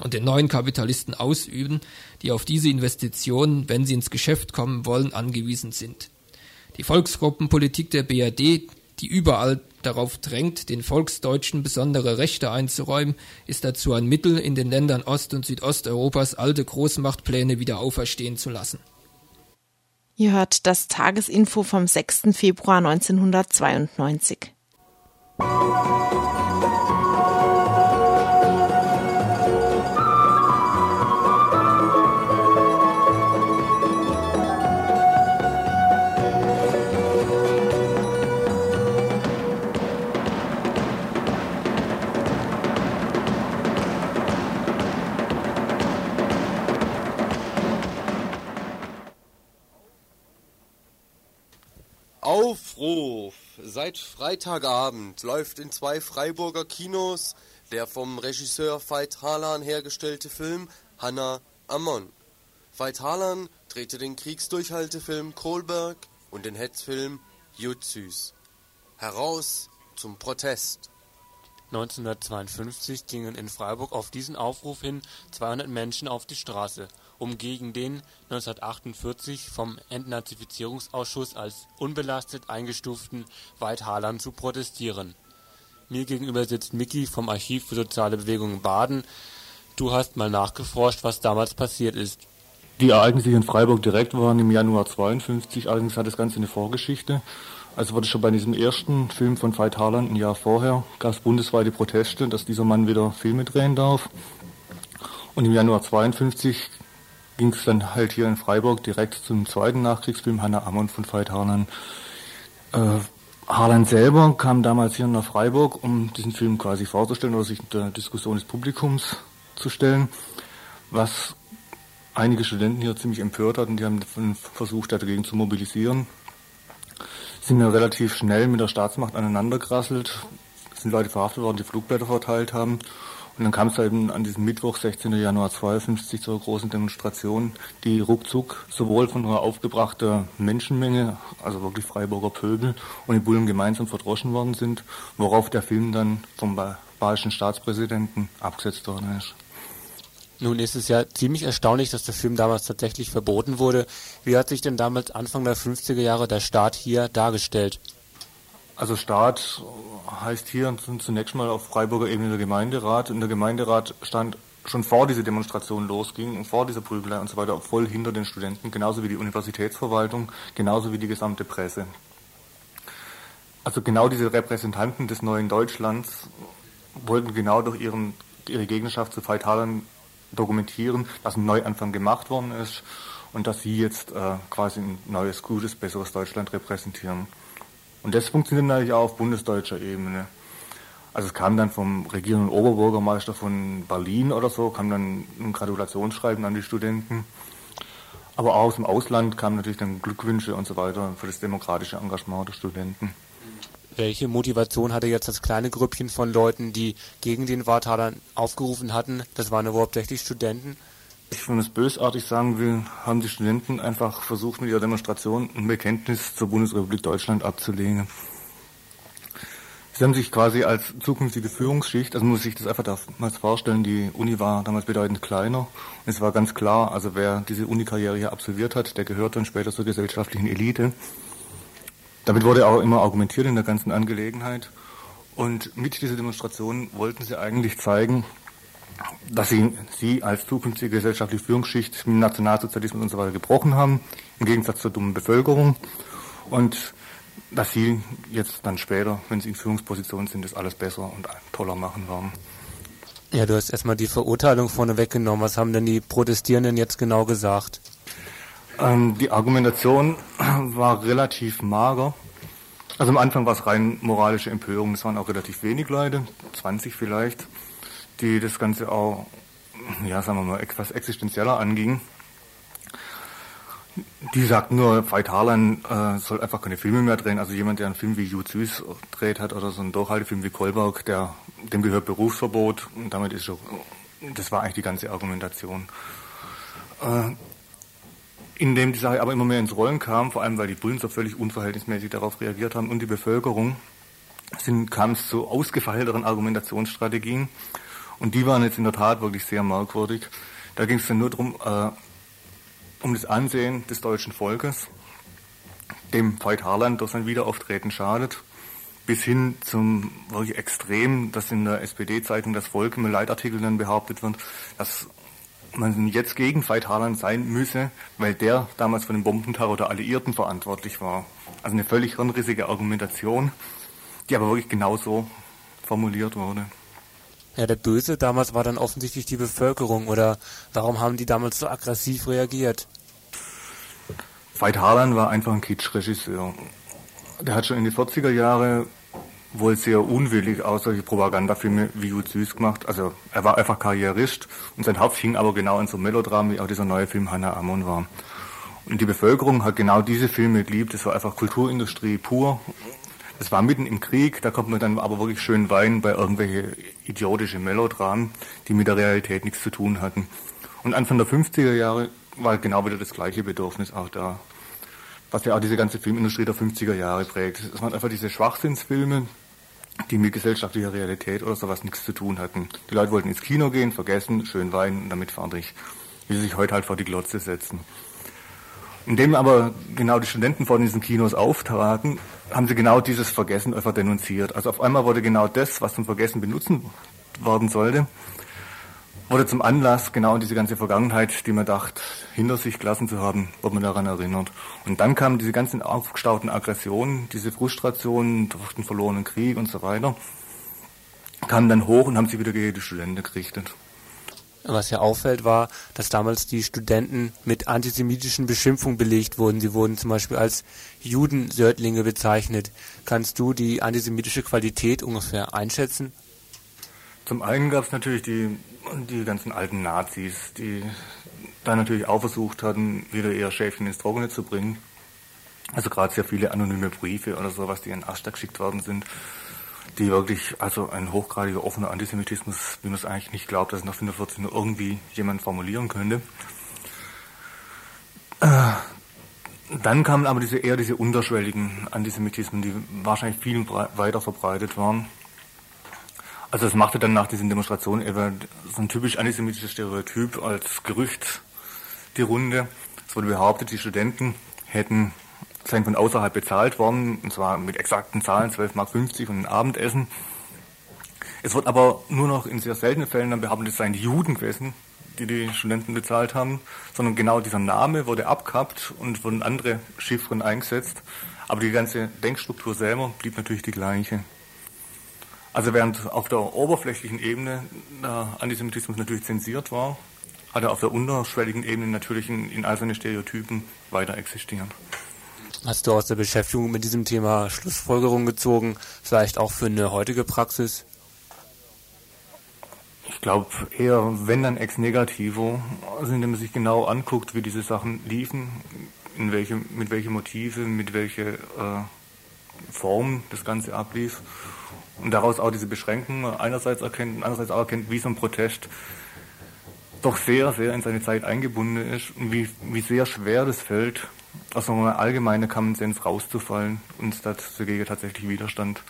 G: und den neuen Kapitalisten ausüben, die auf diese Investitionen, wenn sie ins Geschäft kommen wollen, angewiesen sind. Die Volksgruppenpolitik der BRD, die überall darauf drängt, den Volksdeutschen besondere Rechte einzuräumen, ist dazu ein Mittel, in den Ländern Ost- und Südosteuropas alte Großmachtpläne wieder auferstehen zu lassen.
C: Ihr hört das Tagesinfo vom 6. Februar 1992.
O: Aufruf! Seit Freitagabend läuft in zwei Freiburger Kinos der vom Regisseur Veit Harlan hergestellte Film Hanna Ammon. Veit Harlan drehte den Kriegsdurchhaltefilm Kohlberg und den Hetzfilm Jutsüs. Heraus zum Protest!
F: 1952 gingen in Freiburg auf diesen Aufruf hin 200 Menschen auf die Straße um gegen den 1948 vom Entnazifizierungsausschuss als unbelastet eingestuften Waldharlan zu protestieren. Mir gegenüber sitzt Miki vom Archiv für soziale Bewegungen Baden. Du hast mal nachgeforscht, was damals passiert ist.
P: Die Ereignisse in Freiburg direkt waren im Januar 52, allerdings hat das Ganze eine Vorgeschichte. Also wurde schon bei diesem ersten Film von Veit Harlan ein Jahr vorher, gab es bundesweite Proteste, dass dieser Mann wieder Filme drehen darf. Und im Januar 52 ging es dann halt hier in Freiburg direkt zum zweiten Nachkriegsfilm Hannah Ammon von Veit Harlan. Äh, Harlan selber kam damals hier nach Freiburg, um diesen Film quasi vorzustellen oder sich der Diskussion des Publikums zu stellen, was einige Studenten hier ziemlich empört hat und die haben versucht, dagegen zu mobilisieren. Sind ja relativ schnell mit der Staatsmacht aneinandergerasselt, sind Leute verhaftet worden, die Flugblätter verteilt haben und dann kam es eben an diesem Mittwoch, 16. Januar 52, zur großen Demonstration, die ruckzuck sowohl von einer aufgebrachten Menschenmenge, also wirklich Freiburger Pöbel, und die Bullen gemeinsam verdroschen worden sind, worauf der Film dann vom bayerischen Staatspräsidenten abgesetzt worden ist.
F: Nun ist es ja ziemlich erstaunlich, dass der Film damals tatsächlich verboten wurde. Wie hat sich denn damals Anfang der 50er Jahre der Staat hier dargestellt?
P: Also Staat heißt hier zunächst mal auf Freiburger Ebene der Gemeinderat. Und der Gemeinderat stand schon vor diese Demonstration losging und vor dieser Prügelei und so weiter voll hinter den Studenten, genauso wie die Universitätsverwaltung, genauso wie die gesamte Presse. Also genau diese Repräsentanten des neuen Deutschlands wollten genau durch ihren, ihre Gegnerschaft zu Freitalern dokumentieren, dass ein Neuanfang gemacht worden ist und dass sie jetzt äh, quasi ein neues, gutes, besseres Deutschland repräsentieren. Und das funktioniert natürlich auch auf bundesdeutscher Ebene. Also es kam dann vom regierenden Oberbürgermeister von Berlin oder so, kam dann ein Gratulationsschreiben an die Studenten. Aber auch aus dem Ausland kamen natürlich dann Glückwünsche und so weiter für das demokratische Engagement der Studenten.
F: Welche Motivation hatte jetzt das kleine Grüppchen von Leuten, die gegen den Wartaler aufgerufen hatten? Das waren überhaupt hauptsächlich Studenten.
P: Wenn es bösartig sagen will, haben die Studenten einfach versucht, mit ihrer Demonstration ein Bekenntnis zur Bundesrepublik Deutschland abzulegen. Sie haben sich quasi als zukünftige Führungsschicht, also muss sich das einfach damals vorstellen, die Uni war damals bedeutend kleiner. Es war ganz klar, also wer diese Unikarriere hier absolviert hat, der gehört dann später zur gesellschaftlichen Elite. Damit wurde auch immer argumentiert in der ganzen Angelegenheit. Und mit dieser Demonstration wollten sie eigentlich zeigen, dass sie, sie als zukünftige gesellschaftliche Führungsschicht mit Nationalsozialismus und so weiter gebrochen haben, im Gegensatz zur dummen Bevölkerung. Und dass sie jetzt dann später, wenn sie in Führungspositionen sind, das alles besser und toller machen werden.
F: Ja, du hast erstmal die Verurteilung vorne weggenommen. Was haben denn die Protestierenden jetzt genau gesagt?
P: Ähm, die Argumentation war relativ mager. Also am Anfang war es rein moralische Empörung. Es waren auch relativ wenig Leute, 20 vielleicht, die das Ganze auch, ja, sagen wir mal, etwas existenzieller anging. Die sagten nur, Veit Harlan äh, soll einfach keine Filme mehr drehen. Also jemand, der einen Film wie Jud Süß dreht hat oder so einen Durchhaltefilm wie Kolberg, der, dem gehört Berufsverbot. Und damit ist schon, das war eigentlich die ganze Argumentation. Äh, indem die Sache aber immer mehr ins Rollen kam, vor allem weil die Bullen so völlig unverhältnismäßig darauf reagiert haben und die Bevölkerung, sind, kam es zu ausgefeilteren Argumentationsstrategien. Und die waren jetzt in der Tat wirklich sehr merkwürdig. Da ging es dann nur darum, äh, um das Ansehen des deutschen Volkes, dem Veit Harland durch sein Wiederauftreten schadet, bis hin zum wirklich Extrem, dass in der SPD-Zeitung das Volk im Leitartikel dann behauptet wird, dass man jetzt gegen Veit Harland sein müsse, weil der damals für den Bombenterror der Alliierten verantwortlich war. Also eine völlig hirnrissige Argumentation, die aber wirklich genauso formuliert wurde.
F: Ja, der Böse damals war dann offensichtlich die Bevölkerung, oder warum haben die damals so aggressiv reagiert?
P: Veit Harlan war einfach ein Kitschregisseur. Der hat schon in die 40er Jahre wohl sehr unwillig auch solche Propagandafilme wie Jud Süß gemacht. Also er war einfach Karrierist und sein Hauptfilm hing aber genau in so Melodram, wie auch dieser neue Film Hannah Ammon war. Und die Bevölkerung hat genau diese Filme geliebt. Das war einfach Kulturindustrie pur. Das war mitten im Krieg, da konnte man dann aber wirklich schön weinen bei irgendwelche idiotische Melodramen, die mit der Realität nichts zu tun hatten. Und Anfang der 50er Jahre war genau wieder das gleiche Bedürfnis auch da. Was ja auch diese ganze Filmindustrie der 50er Jahre prägt. Es waren einfach diese Schwachsinnsfilme, die mit gesellschaftlicher Realität oder sowas nichts zu tun hatten. Die Leute wollten ins Kino gehen, vergessen, schön weinen und damit fertig. Wie sie sich heute halt vor die Glotze setzen. Indem aber genau die Studenten vor diesen Kinos auftraten, haben sie genau dieses Vergessen einfach denunziert. Also auf einmal wurde genau das, was zum Vergessen benutzen worden sollte, wurde zum Anlass, genau diese ganze Vergangenheit, die man dachte, hinter sich gelassen zu haben, wurde man daran erinnert. Und dann kamen diese ganzen aufgestauten Aggressionen, diese Frustrationen durch den verlorenen Krieg und so weiter, kamen dann hoch und haben sich wieder gegen die Studenten gerichtet.
F: Was ja auffällt, war, dass damals die Studenten mit antisemitischen Beschimpfungen belegt wurden. Sie wurden zum Beispiel als Judensördlinge bezeichnet. Kannst du die antisemitische Qualität ungefähr einschätzen?
P: Zum einen gab es natürlich die, die ganzen alten Nazis, die da natürlich auch versucht hatten, wieder ihr Schäfchen ins Trockene zu bringen. Also gerade sehr viele anonyme Briefe oder sowas, die in Aschta geschickt worden sind, die wirklich, also ein hochgradiger offener Antisemitismus, wie man es eigentlich nicht glaubt, dass es nach 45 nur irgendwie jemand formulieren könnte. Dann kamen aber diese eher diese unterschwelligen Antisemitismen, die wahrscheinlich viel weiter verbreitet waren. Also es machte dann nach diesen Demonstrationen eben so ein typisch antisemitisches Stereotyp als Gerücht die Runde. Es wurde behauptet, die Studenten hätten seien von außerhalb bezahlt worden, und zwar mit exakten Zahlen, 12,50 Mark und ein Abendessen. Es wird aber nur noch in sehr seltenen Fällen dann behauptet, es seien die Juden gewesen, die die Studenten bezahlt haben, sondern genau dieser Name wurde abkappt und wurden andere Chiffren eingesetzt. Aber die ganze Denkstruktur selber blieb natürlich die gleiche. Also während auf der oberflächlichen Ebene der Antisemitismus natürlich zensiert war, hat er auf der unterschwelligen Ebene natürlich in, in all seine Stereotypen weiter existieren.
F: Hast du aus der Beschäftigung mit diesem Thema Schlussfolgerungen gezogen, vielleicht auch für eine heutige Praxis?
P: Ich glaube eher, wenn dann ex negativo, also indem man sich genau anguckt, wie diese Sachen liefen, in welche, mit welchen Motiven, mit welcher äh, Form das Ganze ablief. Und daraus auch diese Beschränkungen einerseits erkennt und andererseits auch erkennt, wie so ein Protest doch sehr, sehr in seine Zeit eingebunden ist und wie, wie sehr schwer das fällt, aus so einem allgemeinen Common rauszufallen und dagegen tatsächlich Widerstand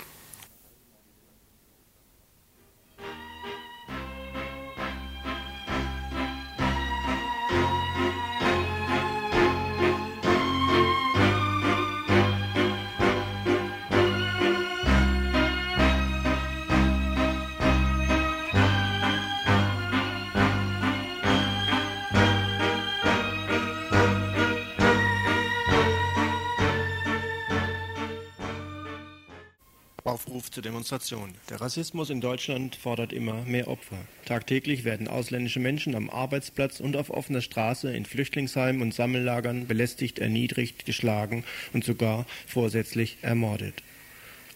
D: Aufruf zur Demonstration. Der Rassismus in Deutschland fordert immer mehr Opfer. Tagtäglich werden ausländische Menschen am Arbeitsplatz und auf offener Straße in Flüchtlingsheimen und Sammellagern belästigt, erniedrigt, geschlagen und sogar vorsätzlich ermordet.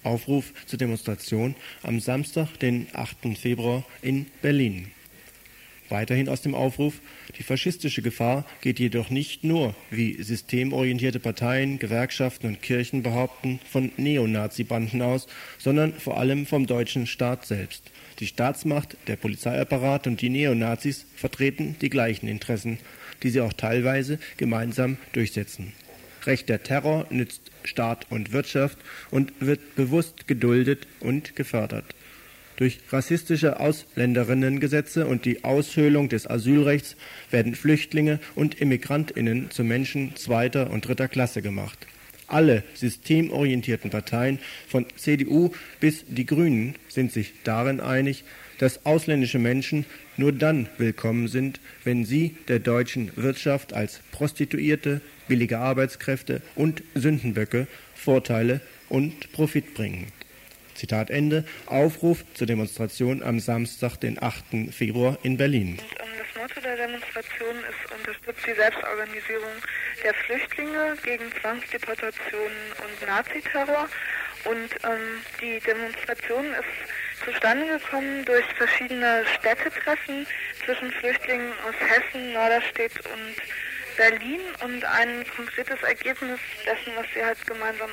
D: Aufruf zur Demonstration am Samstag, den 8. Februar in Berlin. Weiterhin aus dem Aufruf, die faschistische Gefahr geht jedoch nicht nur, wie systemorientierte Parteien, Gewerkschaften und Kirchen behaupten, von Neonazi-Banden aus, sondern vor allem vom deutschen Staat selbst. Die Staatsmacht, der Polizeiapparat und die Neonazis vertreten die gleichen Interessen, die sie auch teilweise gemeinsam durchsetzen. Rechter Terror nützt Staat und Wirtschaft und wird bewusst geduldet und gefördert. Durch rassistische Ausländerinnengesetze und die Aushöhlung des Asylrechts werden Flüchtlinge und Immigrantinnen zu Menschen zweiter und dritter Klasse gemacht. Alle systemorientierten Parteien von CDU bis die Grünen sind sich darin einig, dass ausländische Menschen nur dann willkommen sind, wenn sie der deutschen Wirtschaft als Prostituierte, billige Arbeitskräfte und Sündenböcke Vorteile und Profit bringen. Zitat Ende. Aufruf zur Demonstration am Samstag, den 8. Februar in Berlin.
Q: Das Motto der Demonstration ist unterstützt die Selbstorganisierung der Flüchtlinge gegen Zwangsdeportationen und Naziterror. Und ähm, die Demonstration ist zustande gekommen durch verschiedene Städtetreffen zwischen Flüchtlingen aus Hessen, Norderstedt und Berlin und ein konkretes Ergebnis dessen, was sie halt gemeinsam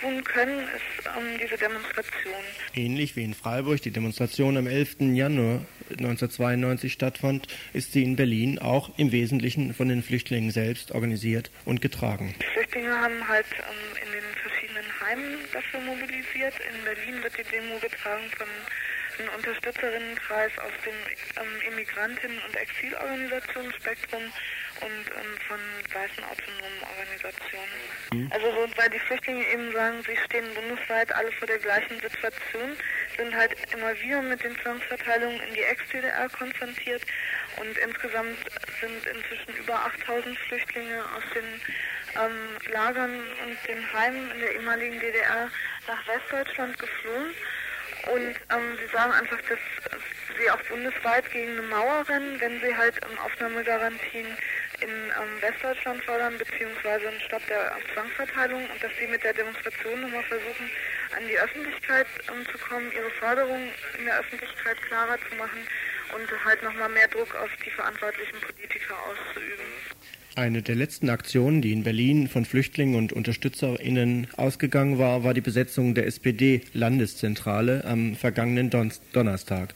Q: tun können, ist ähm, diese Demonstration.
D: Ähnlich wie in Freiburg die Demonstration am 11. Januar 1992 stattfand, ist sie in Berlin auch im Wesentlichen von den Flüchtlingen selbst organisiert und getragen.
Q: Die Flüchtlinge haben halt ähm, in den verschiedenen Heimen dafür mobilisiert. In Berlin wird die Demo getragen von einem Unterstützerinnenkreis aus dem ähm, Immigrantinnen- und Exilorganisationen Und ähm, von weißen autonomen Organisationen. Mhm. Also so, weil die Flüchtlinge eben sagen, sie stehen bundesweit alle vor der gleichen Situation, sind halt immer wieder mit den Zwangsverteilungen in die Ex-DDR konfrontiert und insgesamt sind inzwischen über 8000 Flüchtlinge aus den ähm, Lagern und den Heimen in der ehemaligen DDR nach Westdeutschland geflohen. Und ähm, sie sagen einfach, dass sie auch bundesweit gegen eine Mauer rennen, wenn sie halt ähm, Aufnahmegarantien in ähm, Westdeutschland fordern, beziehungsweise einen Stopp der Zwangsverteilung und dass sie mit der Demonstration nochmal versuchen, an die Öffentlichkeit ähm, zu kommen, ihre Forderungen in der Öffentlichkeit klarer zu machen und halt nochmal mehr Druck auf die verantwortlichen Politiker auszuüben.
D: Eine der letzten Aktionen, die in Berlin von Flüchtlingen und UnterstützerInnen ausgegangen war, war die Besetzung der SPD-Landeszentrale am vergangenen Don Donnerstag.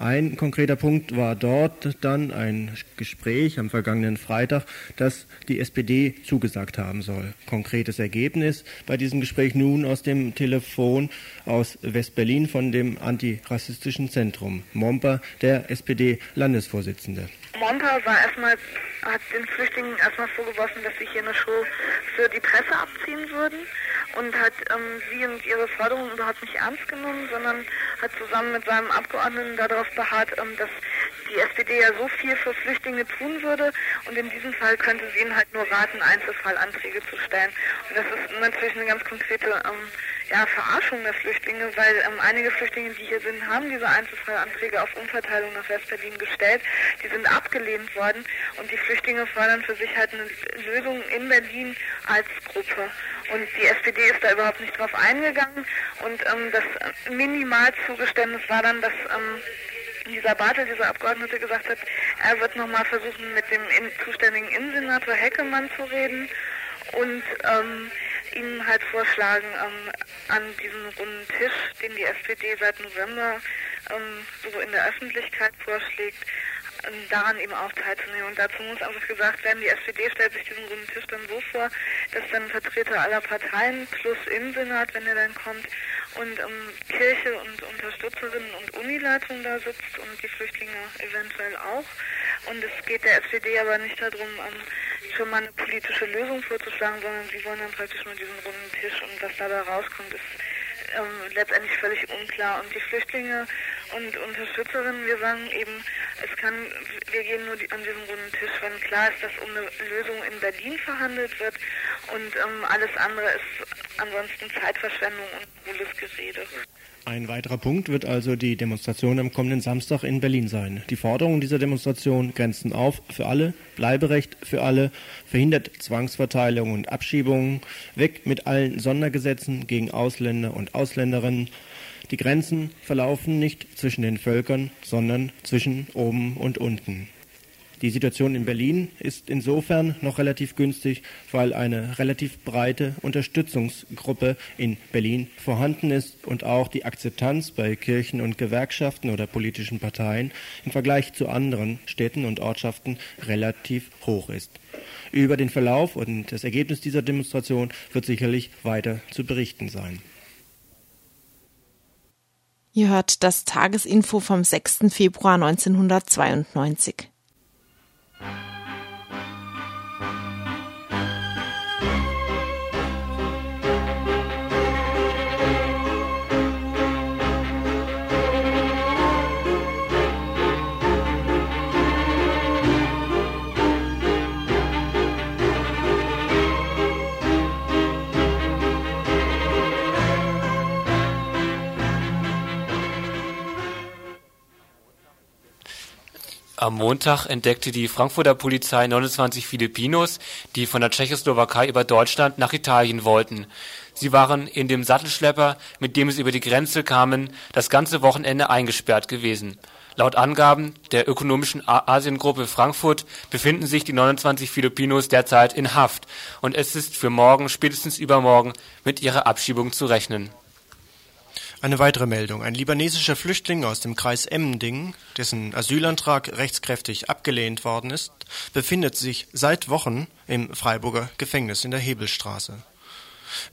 D: Ein konkreter Punkt war dort dann ein Gespräch am vergangenen Freitag, das die SPD zugesagt haben soll. Konkretes Ergebnis bei diesem Gespräch nun aus dem Telefon aus West-Berlin von dem antirassistischen Zentrum. Momper, der SPD-Landesvorsitzende.
Q: Momper war erstmal, hat den Flüchtlingen erstmal vorgeworfen, dass sie hier eine Show für die Presse abziehen würden und hat ähm, sie und ihre Forderungen überhaupt nicht ernst genommen, sondern hat zusammen mit seinem Abgeordneten darauf beharrt, ähm, dass die SPD ja so viel für Flüchtlinge tun würde und in diesem Fall könnte sie ihnen halt nur raten, Einzelfallanträge zu stellen. Und das ist natürlich eine ganz konkrete ähm, ja, Verarschung der Flüchtlinge, weil ähm, einige Flüchtlinge, die hier sind, haben diese Einzelfallanträge auf Umverteilung nach Westberlin gestellt. Die sind abgelehnt worden und die Flüchtlinge fordern für sich halt eine Lösung in Berlin als Gruppe. Und die SPD ist da überhaupt nicht drauf eingegangen und ähm, das Minimalzugeständnis war dann, dass ähm, dieser Bartel, dieser Abgeordnete, gesagt hat, er wird nochmal versuchen, mit dem in, zuständigen Innensenator Heckemann zu reden und ähm, ihm halt vorschlagen, ähm, an diesem runden Tisch, den die SPD seit November ähm, so in der Öffentlichkeit vorschlägt, ähm, daran eben auch teilzunehmen. Und dazu muss einfach gesagt werden, die SPD stellt sich diesen runden Tisch dann so vor, dass dann Vertreter aller Parteien plus Innensenat, wenn er dann kommt, und ähm, Kirche und Unterstützerinnen und Unileitung da sitzt und die Flüchtlinge eventuell auch. Und es geht der SPD aber nicht darum, ähm, schon mal eine politische Lösung vorzuschlagen, sondern sie wollen dann praktisch nur diesen runden Tisch und was dabei rauskommt, ist ähm, letztendlich völlig unklar. Und die Flüchtlinge und Unterstützerinnen, wir sagen eben, es kann, wir gehen nur die, an diesen runden Tisch, wenn klar ist, dass um eine Lösung in Berlin verhandelt wird und ähm, alles andere ist ansonsten Zeitverschwendung und hohles Gerede.
D: Ein weiterer Punkt wird also die Demonstration am kommenden Samstag in Berlin sein. Die Forderungen dieser Demonstration grenzen auf für alle, Bleiberecht für alle, verhindert Zwangsverteilung und Abschiebungen, weg mit allen Sondergesetzen gegen Ausländer und Ausländerinnen. Die Grenzen verlaufen nicht zwischen den Völkern, sondern zwischen oben und unten. Die Situation in Berlin ist insofern noch relativ günstig, weil eine relativ breite Unterstützungsgruppe in Berlin vorhanden ist und auch die Akzeptanz bei Kirchen und Gewerkschaften oder politischen Parteien im Vergleich zu anderen Städten und Ortschaften relativ hoch ist. Über den Verlauf und das Ergebnis dieser Demonstration wird sicherlich weiter zu berichten sein.
C: Ihr hört das Tagesinfo vom 6. Februar 1992. Bye.
F: Am Montag entdeckte die Frankfurter Polizei 29 Filipinos, die von der Tschechoslowakei über Deutschland nach Italien wollten. Sie waren in dem Sattelschlepper, mit dem sie über die Grenze kamen, das ganze Wochenende eingesperrt gewesen. Laut Angaben der Ökonomischen Asiengruppe Frankfurt befinden sich die 29 Filipinos derzeit in Haft und es ist für morgen, spätestens übermorgen, mit ihrer Abschiebung zu rechnen
D: eine weitere Meldung. Ein libanesischer Flüchtling aus dem Kreis Emmendingen, dessen Asylantrag rechtskräftig abgelehnt worden ist, befindet sich seit Wochen im Freiburger Gefängnis in der Hebelstraße.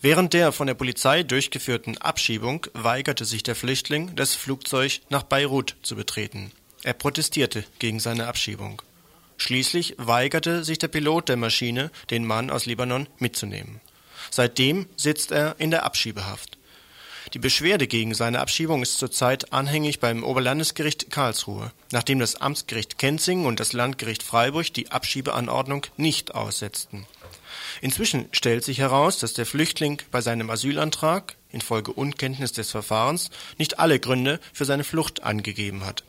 D: Während der von der Polizei durchgeführten Abschiebung weigerte sich der Flüchtling, das Flugzeug nach Beirut zu betreten. Er protestierte gegen seine Abschiebung. Schließlich weigerte sich der Pilot der Maschine, den Mann aus Libanon mitzunehmen. Seitdem sitzt er in der Abschiebehaft. Die Beschwerde gegen seine Abschiebung ist zurzeit anhängig beim Oberlandesgericht Karlsruhe, nachdem das Amtsgericht Kenzingen und das Landgericht Freiburg die Abschiebeanordnung nicht aussetzten. Inzwischen stellt sich heraus, dass der Flüchtling bei seinem Asylantrag infolge Unkenntnis des Verfahrens nicht alle Gründe für seine Flucht angegeben hat.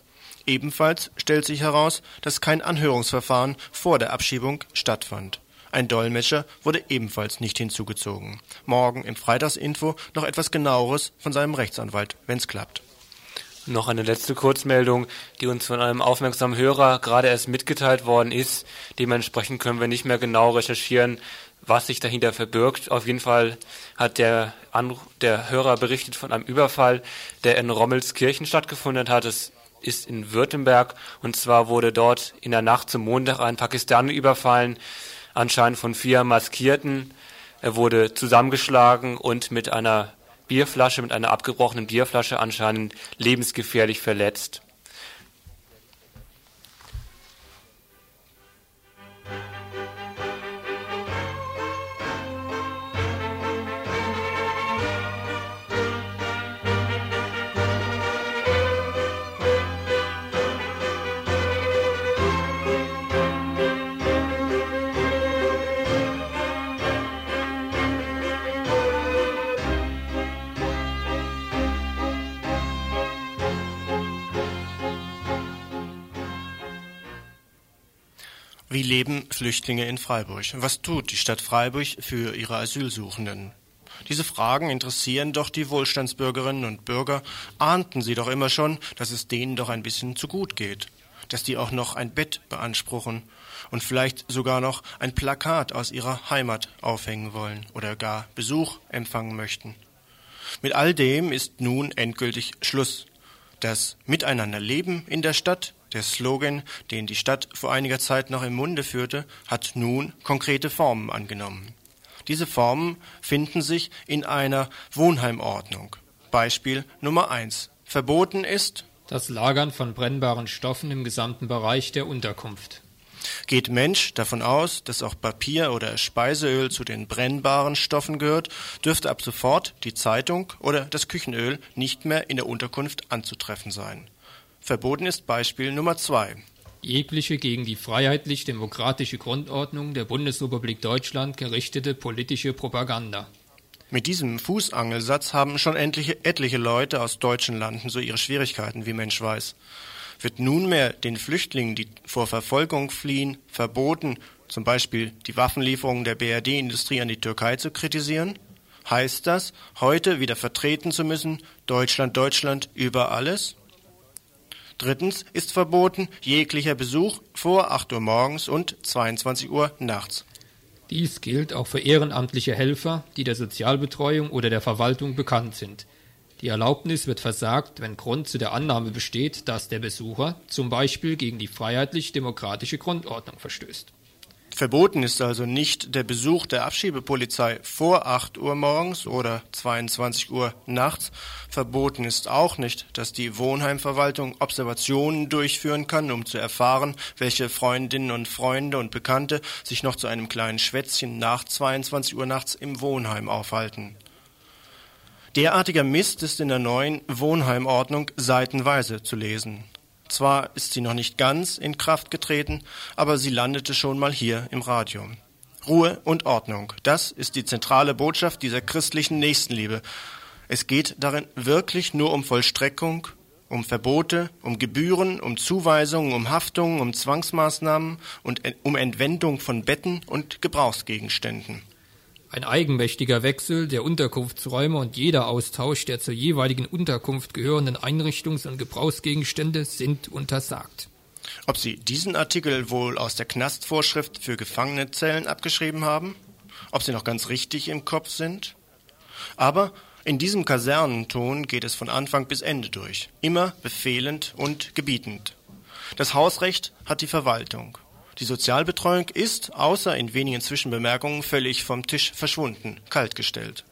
D: Ebenfalls stellt sich heraus, dass kein Anhörungsverfahren vor der Abschiebung stattfand. Ein Dolmetscher wurde ebenfalls nicht hinzugezogen. Morgen im Freitagsinfo noch etwas genaueres von seinem Rechtsanwalt, wenn's klappt.
F: Noch eine letzte Kurzmeldung, die uns von einem aufmerksamen Hörer gerade erst mitgeteilt worden ist. Dementsprechend können wir nicht mehr genau recherchieren, was sich dahinter verbirgt. Auf jeden Fall hat der, Anruf, der Hörer berichtet von einem Überfall, der in Rommelskirchen stattgefunden hat. Es ist in Württemberg und zwar wurde dort in der Nacht zum Montag ein Pakistaner überfallen anscheinend von vier Maskierten. Er wurde zusammengeschlagen und mit einer Bierflasche, mit einer abgebrochenen Bierflasche anscheinend lebensgefährlich verletzt.
D: Wie leben Flüchtlinge in Freiburg? Was tut die Stadt Freiburg für ihre Asylsuchenden? Diese Fragen interessieren doch die Wohlstandsbürgerinnen und Bürger, ahnten sie doch immer schon, dass es denen doch ein bisschen zu gut geht, dass die auch noch ein Bett beanspruchen und vielleicht sogar noch ein Plakat aus ihrer Heimat aufhängen wollen oder gar Besuch empfangen möchten. Mit all dem ist nun endgültig Schluss. Das Miteinanderleben in der Stadt, der Slogan, den die Stadt vor einiger Zeit noch im Munde führte, hat nun konkrete Formen angenommen. Diese Formen finden sich in einer Wohnheimordnung. Beispiel Nummer eins: Verboten ist
G: das Lagern von brennbaren Stoffen im gesamten Bereich der Unterkunft.
D: Geht Mensch davon aus, dass auch Papier oder Speiseöl zu den brennbaren Stoffen gehört, dürfte ab sofort die Zeitung oder das Küchenöl nicht mehr in der Unterkunft anzutreffen sein. Verboten ist Beispiel Nummer zwei
G: jegliche gegen die freiheitlich-demokratische Grundordnung der Bundesrepublik Deutschland gerichtete politische Propaganda.
D: Mit diesem Fußangelsatz haben schon endliche, etliche Leute aus deutschen Landen so ihre Schwierigkeiten, wie Mensch weiß. Wird nunmehr den Flüchtlingen, die vor Verfolgung fliehen, verboten, zum Beispiel die Waffenlieferungen der BRD-Industrie an die Türkei zu kritisieren? Heißt das, heute wieder vertreten zu müssen, Deutschland, Deutschland über alles? Drittens ist verboten jeglicher Besuch vor 8 Uhr morgens und 22 Uhr nachts.
G: Dies gilt auch für ehrenamtliche Helfer, die der Sozialbetreuung oder der Verwaltung bekannt sind. Die Erlaubnis wird versagt, wenn Grund zu der Annahme besteht, dass der Besucher zum Beispiel gegen die freiheitlich-demokratische Grundordnung verstößt.
D: Verboten ist also nicht der Besuch der Abschiebepolizei vor 8 Uhr morgens oder 22 Uhr nachts. Verboten ist auch nicht, dass die Wohnheimverwaltung Observationen durchführen kann, um zu erfahren, welche Freundinnen und Freunde und Bekannte sich noch zu einem kleinen Schwätzchen nach 22 Uhr nachts im Wohnheim aufhalten. Derartiger Mist ist in der neuen Wohnheimordnung seitenweise zu lesen. Zwar ist sie noch nicht ganz in Kraft getreten, aber sie landete schon mal hier im Radio. Ruhe und Ordnung, das ist die zentrale Botschaft dieser christlichen Nächstenliebe. Es geht darin wirklich nur um Vollstreckung, um Verbote, um Gebühren, um Zuweisungen, um Haftungen, um Zwangsmaßnahmen und um Entwendung von Betten und Gebrauchsgegenständen.
G: Ein eigenmächtiger Wechsel der Unterkunftsräume und jeder Austausch der zur jeweiligen Unterkunft gehörenden Einrichtungs- und Gebrauchsgegenstände sind untersagt.
D: Ob Sie diesen Artikel wohl aus der Knastvorschrift für Gefangenezellen abgeschrieben haben? Ob Sie noch ganz richtig im Kopf sind? Aber in diesem Kasernenton geht es von Anfang bis Ende durch, immer befehlend und gebietend. Das Hausrecht hat die Verwaltung. Die Sozialbetreuung ist, außer in wenigen Zwischenbemerkungen, völlig vom Tisch verschwunden, kaltgestellt.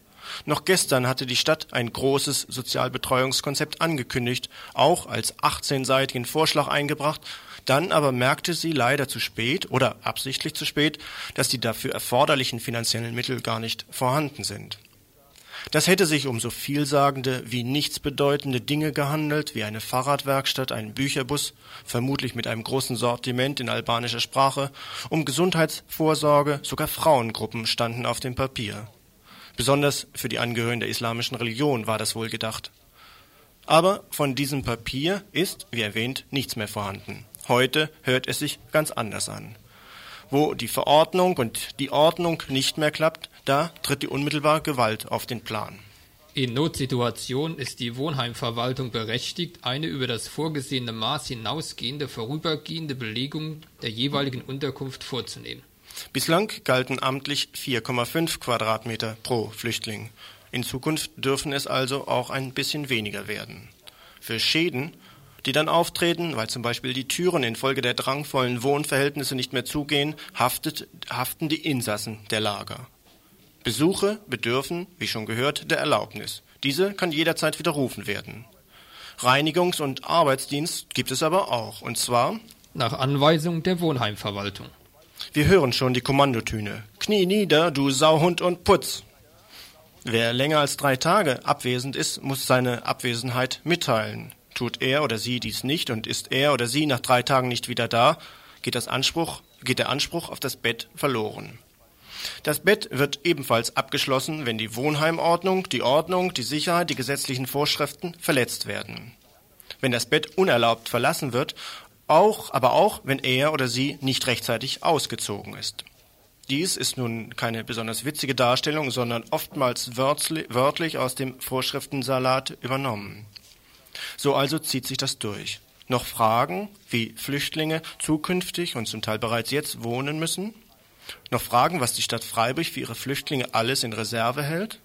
D: Noch gestern hatte die Stadt ein großes Sozialbetreuungskonzept angekündigt, auch als 18-seitigen Vorschlag eingebracht, dann aber merkte sie leider zu spät oder absichtlich zu spät, dass die dafür erforderlichen finanziellen Mittel gar nicht vorhanden sind. Das hätte sich um so vielsagende wie nichtsbedeutende Dinge gehandelt, wie eine Fahrradwerkstatt, einen Bücherbus, vermutlich mit einem großen Sortiment in albanischer Sprache, um Gesundheitsvorsorge, sogar Frauengruppen standen auf dem Papier. Besonders für die Angehörigen der islamischen Religion war das wohl gedacht. Aber von diesem Papier ist, wie erwähnt, nichts mehr vorhanden. Heute hört es sich ganz anders an. Wo die Verordnung und die Ordnung nicht mehr klappt, da tritt die unmittelbare Gewalt auf den Plan.
G: In Notsituationen ist die Wohnheimverwaltung berechtigt, eine über das vorgesehene Maß hinausgehende vorübergehende Belegung der jeweiligen Unterkunft vorzunehmen.
D: Bislang galten amtlich 4,5 Quadratmeter pro Flüchtling. In Zukunft dürfen es also auch ein bisschen weniger werden. Für Schäden, die dann auftreten, weil zum Beispiel die Türen infolge der drangvollen Wohnverhältnisse nicht mehr zugehen, haftet, haften die Insassen der Lager. Besuche bedürfen, wie schon gehört, der Erlaubnis. Diese kann jederzeit widerrufen werden. Reinigungs- und Arbeitsdienst gibt es aber auch, und zwar
G: nach Anweisung der Wohnheimverwaltung.
D: Wir hören schon die Kommandotöne. Knie nieder, du Sauhund und Putz. Wer länger als drei Tage abwesend ist, muss seine Abwesenheit mitteilen. Tut er oder sie dies nicht und ist er oder sie nach drei Tagen nicht wieder da, geht, Anspruch, geht der Anspruch auf das Bett verloren. Das Bett wird ebenfalls abgeschlossen, wenn die Wohnheimordnung, die Ordnung, die Sicherheit, die gesetzlichen Vorschriften verletzt werden. Wenn das Bett unerlaubt verlassen wird, Auch, aber auch, wenn er oder sie nicht rechtzeitig ausgezogen ist. Dies ist nun keine besonders witzige Darstellung, sondern oftmals wörtlich aus dem Vorschriftensalat übernommen. So also zieht sich das durch. Noch Fragen, wie Flüchtlinge zukünftig und zum Teil bereits jetzt wohnen müssen? Noch Fragen, was die Stadt Freiburg für ihre Flüchtlinge alles in Reserve hält?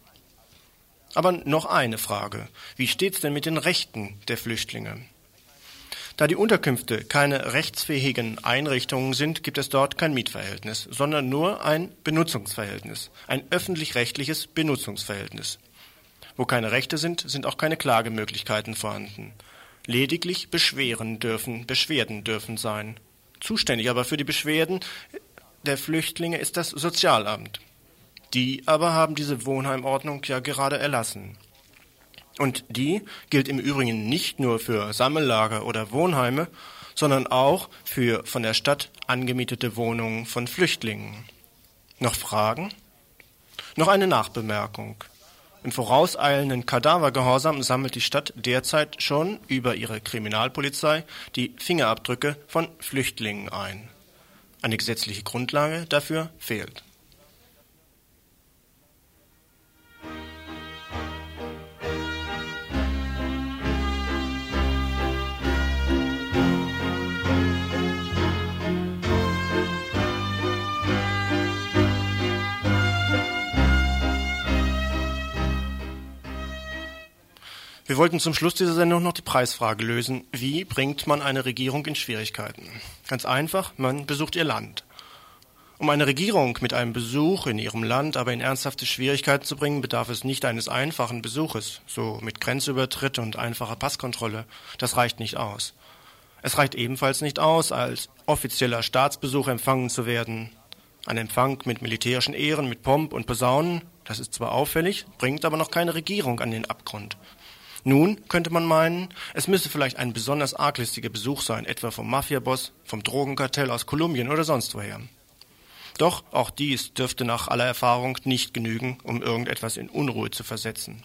D: Aber noch eine Frage. Wie steht's denn mit den Rechten der Flüchtlinge? Da die Unterkünfte keine rechtsfähigen Einrichtungen sind, gibt es dort kein Mietverhältnis, sondern nur ein Benutzungsverhältnis, ein öffentlich-rechtliches Benutzungsverhältnis. Wo keine Rechte sind, sind auch keine Klagemöglichkeiten vorhanden. Lediglich Beschweren dürfen, Beschwerden dürfen sein. Zuständig aber für die Beschwerden der Flüchtlinge ist das Sozialamt. Die aber haben diese Wohnheimordnung ja gerade erlassen. Und die gilt im Übrigen nicht nur für Sammellager oder Wohnheime, sondern auch für von der Stadt angemietete Wohnungen von Flüchtlingen. Noch Fragen? Noch eine Nachbemerkung. Im vorauseilenden Kadavergehorsam sammelt die Stadt derzeit schon über ihre Kriminalpolizei die Fingerabdrücke von Flüchtlingen ein. Eine gesetzliche Grundlage dafür fehlt. Wir wollten zum Schluss dieser Sendung noch die Preisfrage lösen. Wie bringt man eine Regierung in Schwierigkeiten? Ganz einfach, man besucht ihr Land. Um eine Regierung mit einem Besuch in ihrem Land aber in ernsthafte Schwierigkeiten zu bringen, bedarf es nicht eines einfachen Besuches, so mit Grenzübertritt und einfacher Passkontrolle. Das reicht nicht aus. Es reicht ebenfalls nicht aus, als offizieller Staatsbesuch empfangen zu werden. Ein Empfang mit militärischen Ehren, mit Pomp und Posaunen, das ist zwar auffällig, bringt aber noch keine Regierung an den Abgrund. Nun könnte man meinen, es müsse vielleicht ein besonders arglistiger Besuch sein, etwa vom Mafiaboss, vom Drogenkartell aus Kolumbien oder sonst woher. Doch auch dies dürfte nach aller Erfahrung nicht genügen, um irgendetwas in Unruhe zu versetzen.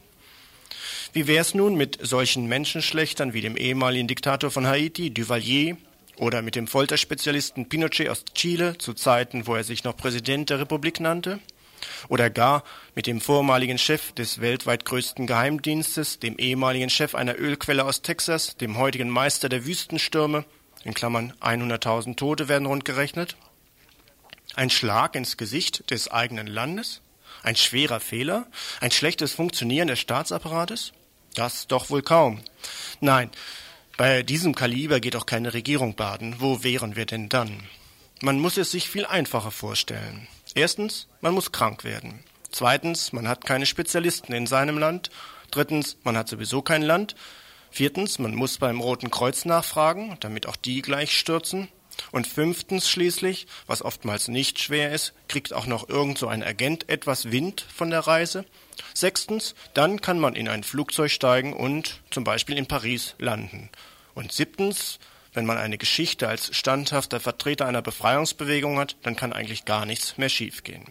D: Wie wär's nun mit solchen Menschenschlechtern wie dem ehemaligen Diktator von Haiti, Duvalier, oder mit dem Folterspezialisten Pinochet aus Chile zu Zeiten, wo er sich noch Präsident der Republik nannte? Oder gar mit dem vormaligen Chef des weltweit größten Geheimdienstes, dem ehemaligen Chef einer Ölquelle aus Texas, dem heutigen Meister der Wüstenstürme, in Klammern 100.000 Tote werden rundgerechnet? Ein Schlag ins Gesicht des eigenen Landes? Ein schwerer Fehler? Ein schlechtes Funktionieren des Staatsapparates? Das doch wohl kaum. Nein, bei diesem Kaliber geht auch keine Regierung baden. Wo wären wir denn dann? Man muss es sich viel einfacher vorstellen. Erstens, man muss krank werden. Zweitens, man hat keine Spezialisten in seinem Land. Drittens, man hat sowieso kein Land. Viertens, man muss beim Roten Kreuz nachfragen, damit auch die gleich stürzen. Und fünftens schließlich, was oftmals nicht schwer ist, kriegt auch noch irgend so ein Agent etwas Wind von der Reise. Sechstens, dann kann man in ein Flugzeug steigen und zum Beispiel in Paris landen. Und siebtens, wenn man eine Geschichte als standhafter Vertreter einer Befreiungsbewegung hat, dann kann eigentlich gar nichts mehr schiefgehen.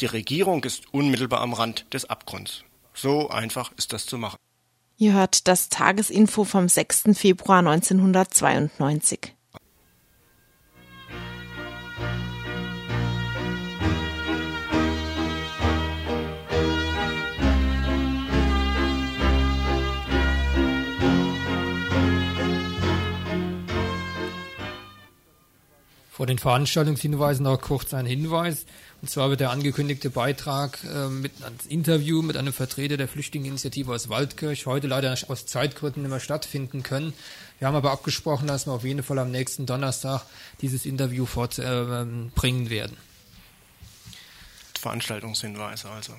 D: Die Regierung ist unmittelbar am Rand des Abgrunds. So einfach ist das zu machen.
C: Ihr hört das Tagesinfo vom 6. Februar 1992.
G: Vor den Veranstaltungshinweisen noch kurz ein Hinweis. Und zwar wird der angekündigte Beitrag äh, mit ans Interview mit einem Vertreter der Flüchtlingsinitiative aus Waldkirch heute leider aus Zeitgründen nicht mehr stattfinden können. Wir haben aber abgesprochen, dass wir auf jeden Fall am nächsten Donnerstag dieses Interview fortbringen äh, werden.
D: Veranstaltungshinweise also.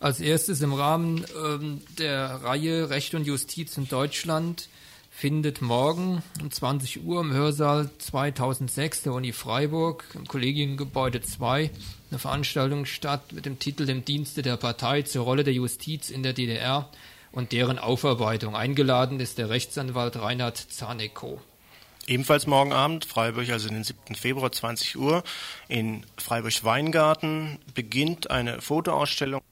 G: Als erstes im Rahmen ähm, der Reihe Recht und Justiz in Deutschland findet morgen um 20 Uhr im Hörsaal 2006 der Uni Freiburg im Kollegiengebäude 2 eine Veranstaltung statt mit dem Titel Im Dienste der Partei zur Rolle der Justiz in der DDR und deren Aufarbeitung. Eingeladen ist der Rechtsanwalt Reinhard Zanekow.
D: Ebenfalls morgen Abend, Freiburg, also den 7. Februar, 20 Uhr, in Freiburg-Weingarten beginnt eine Fotoausstellung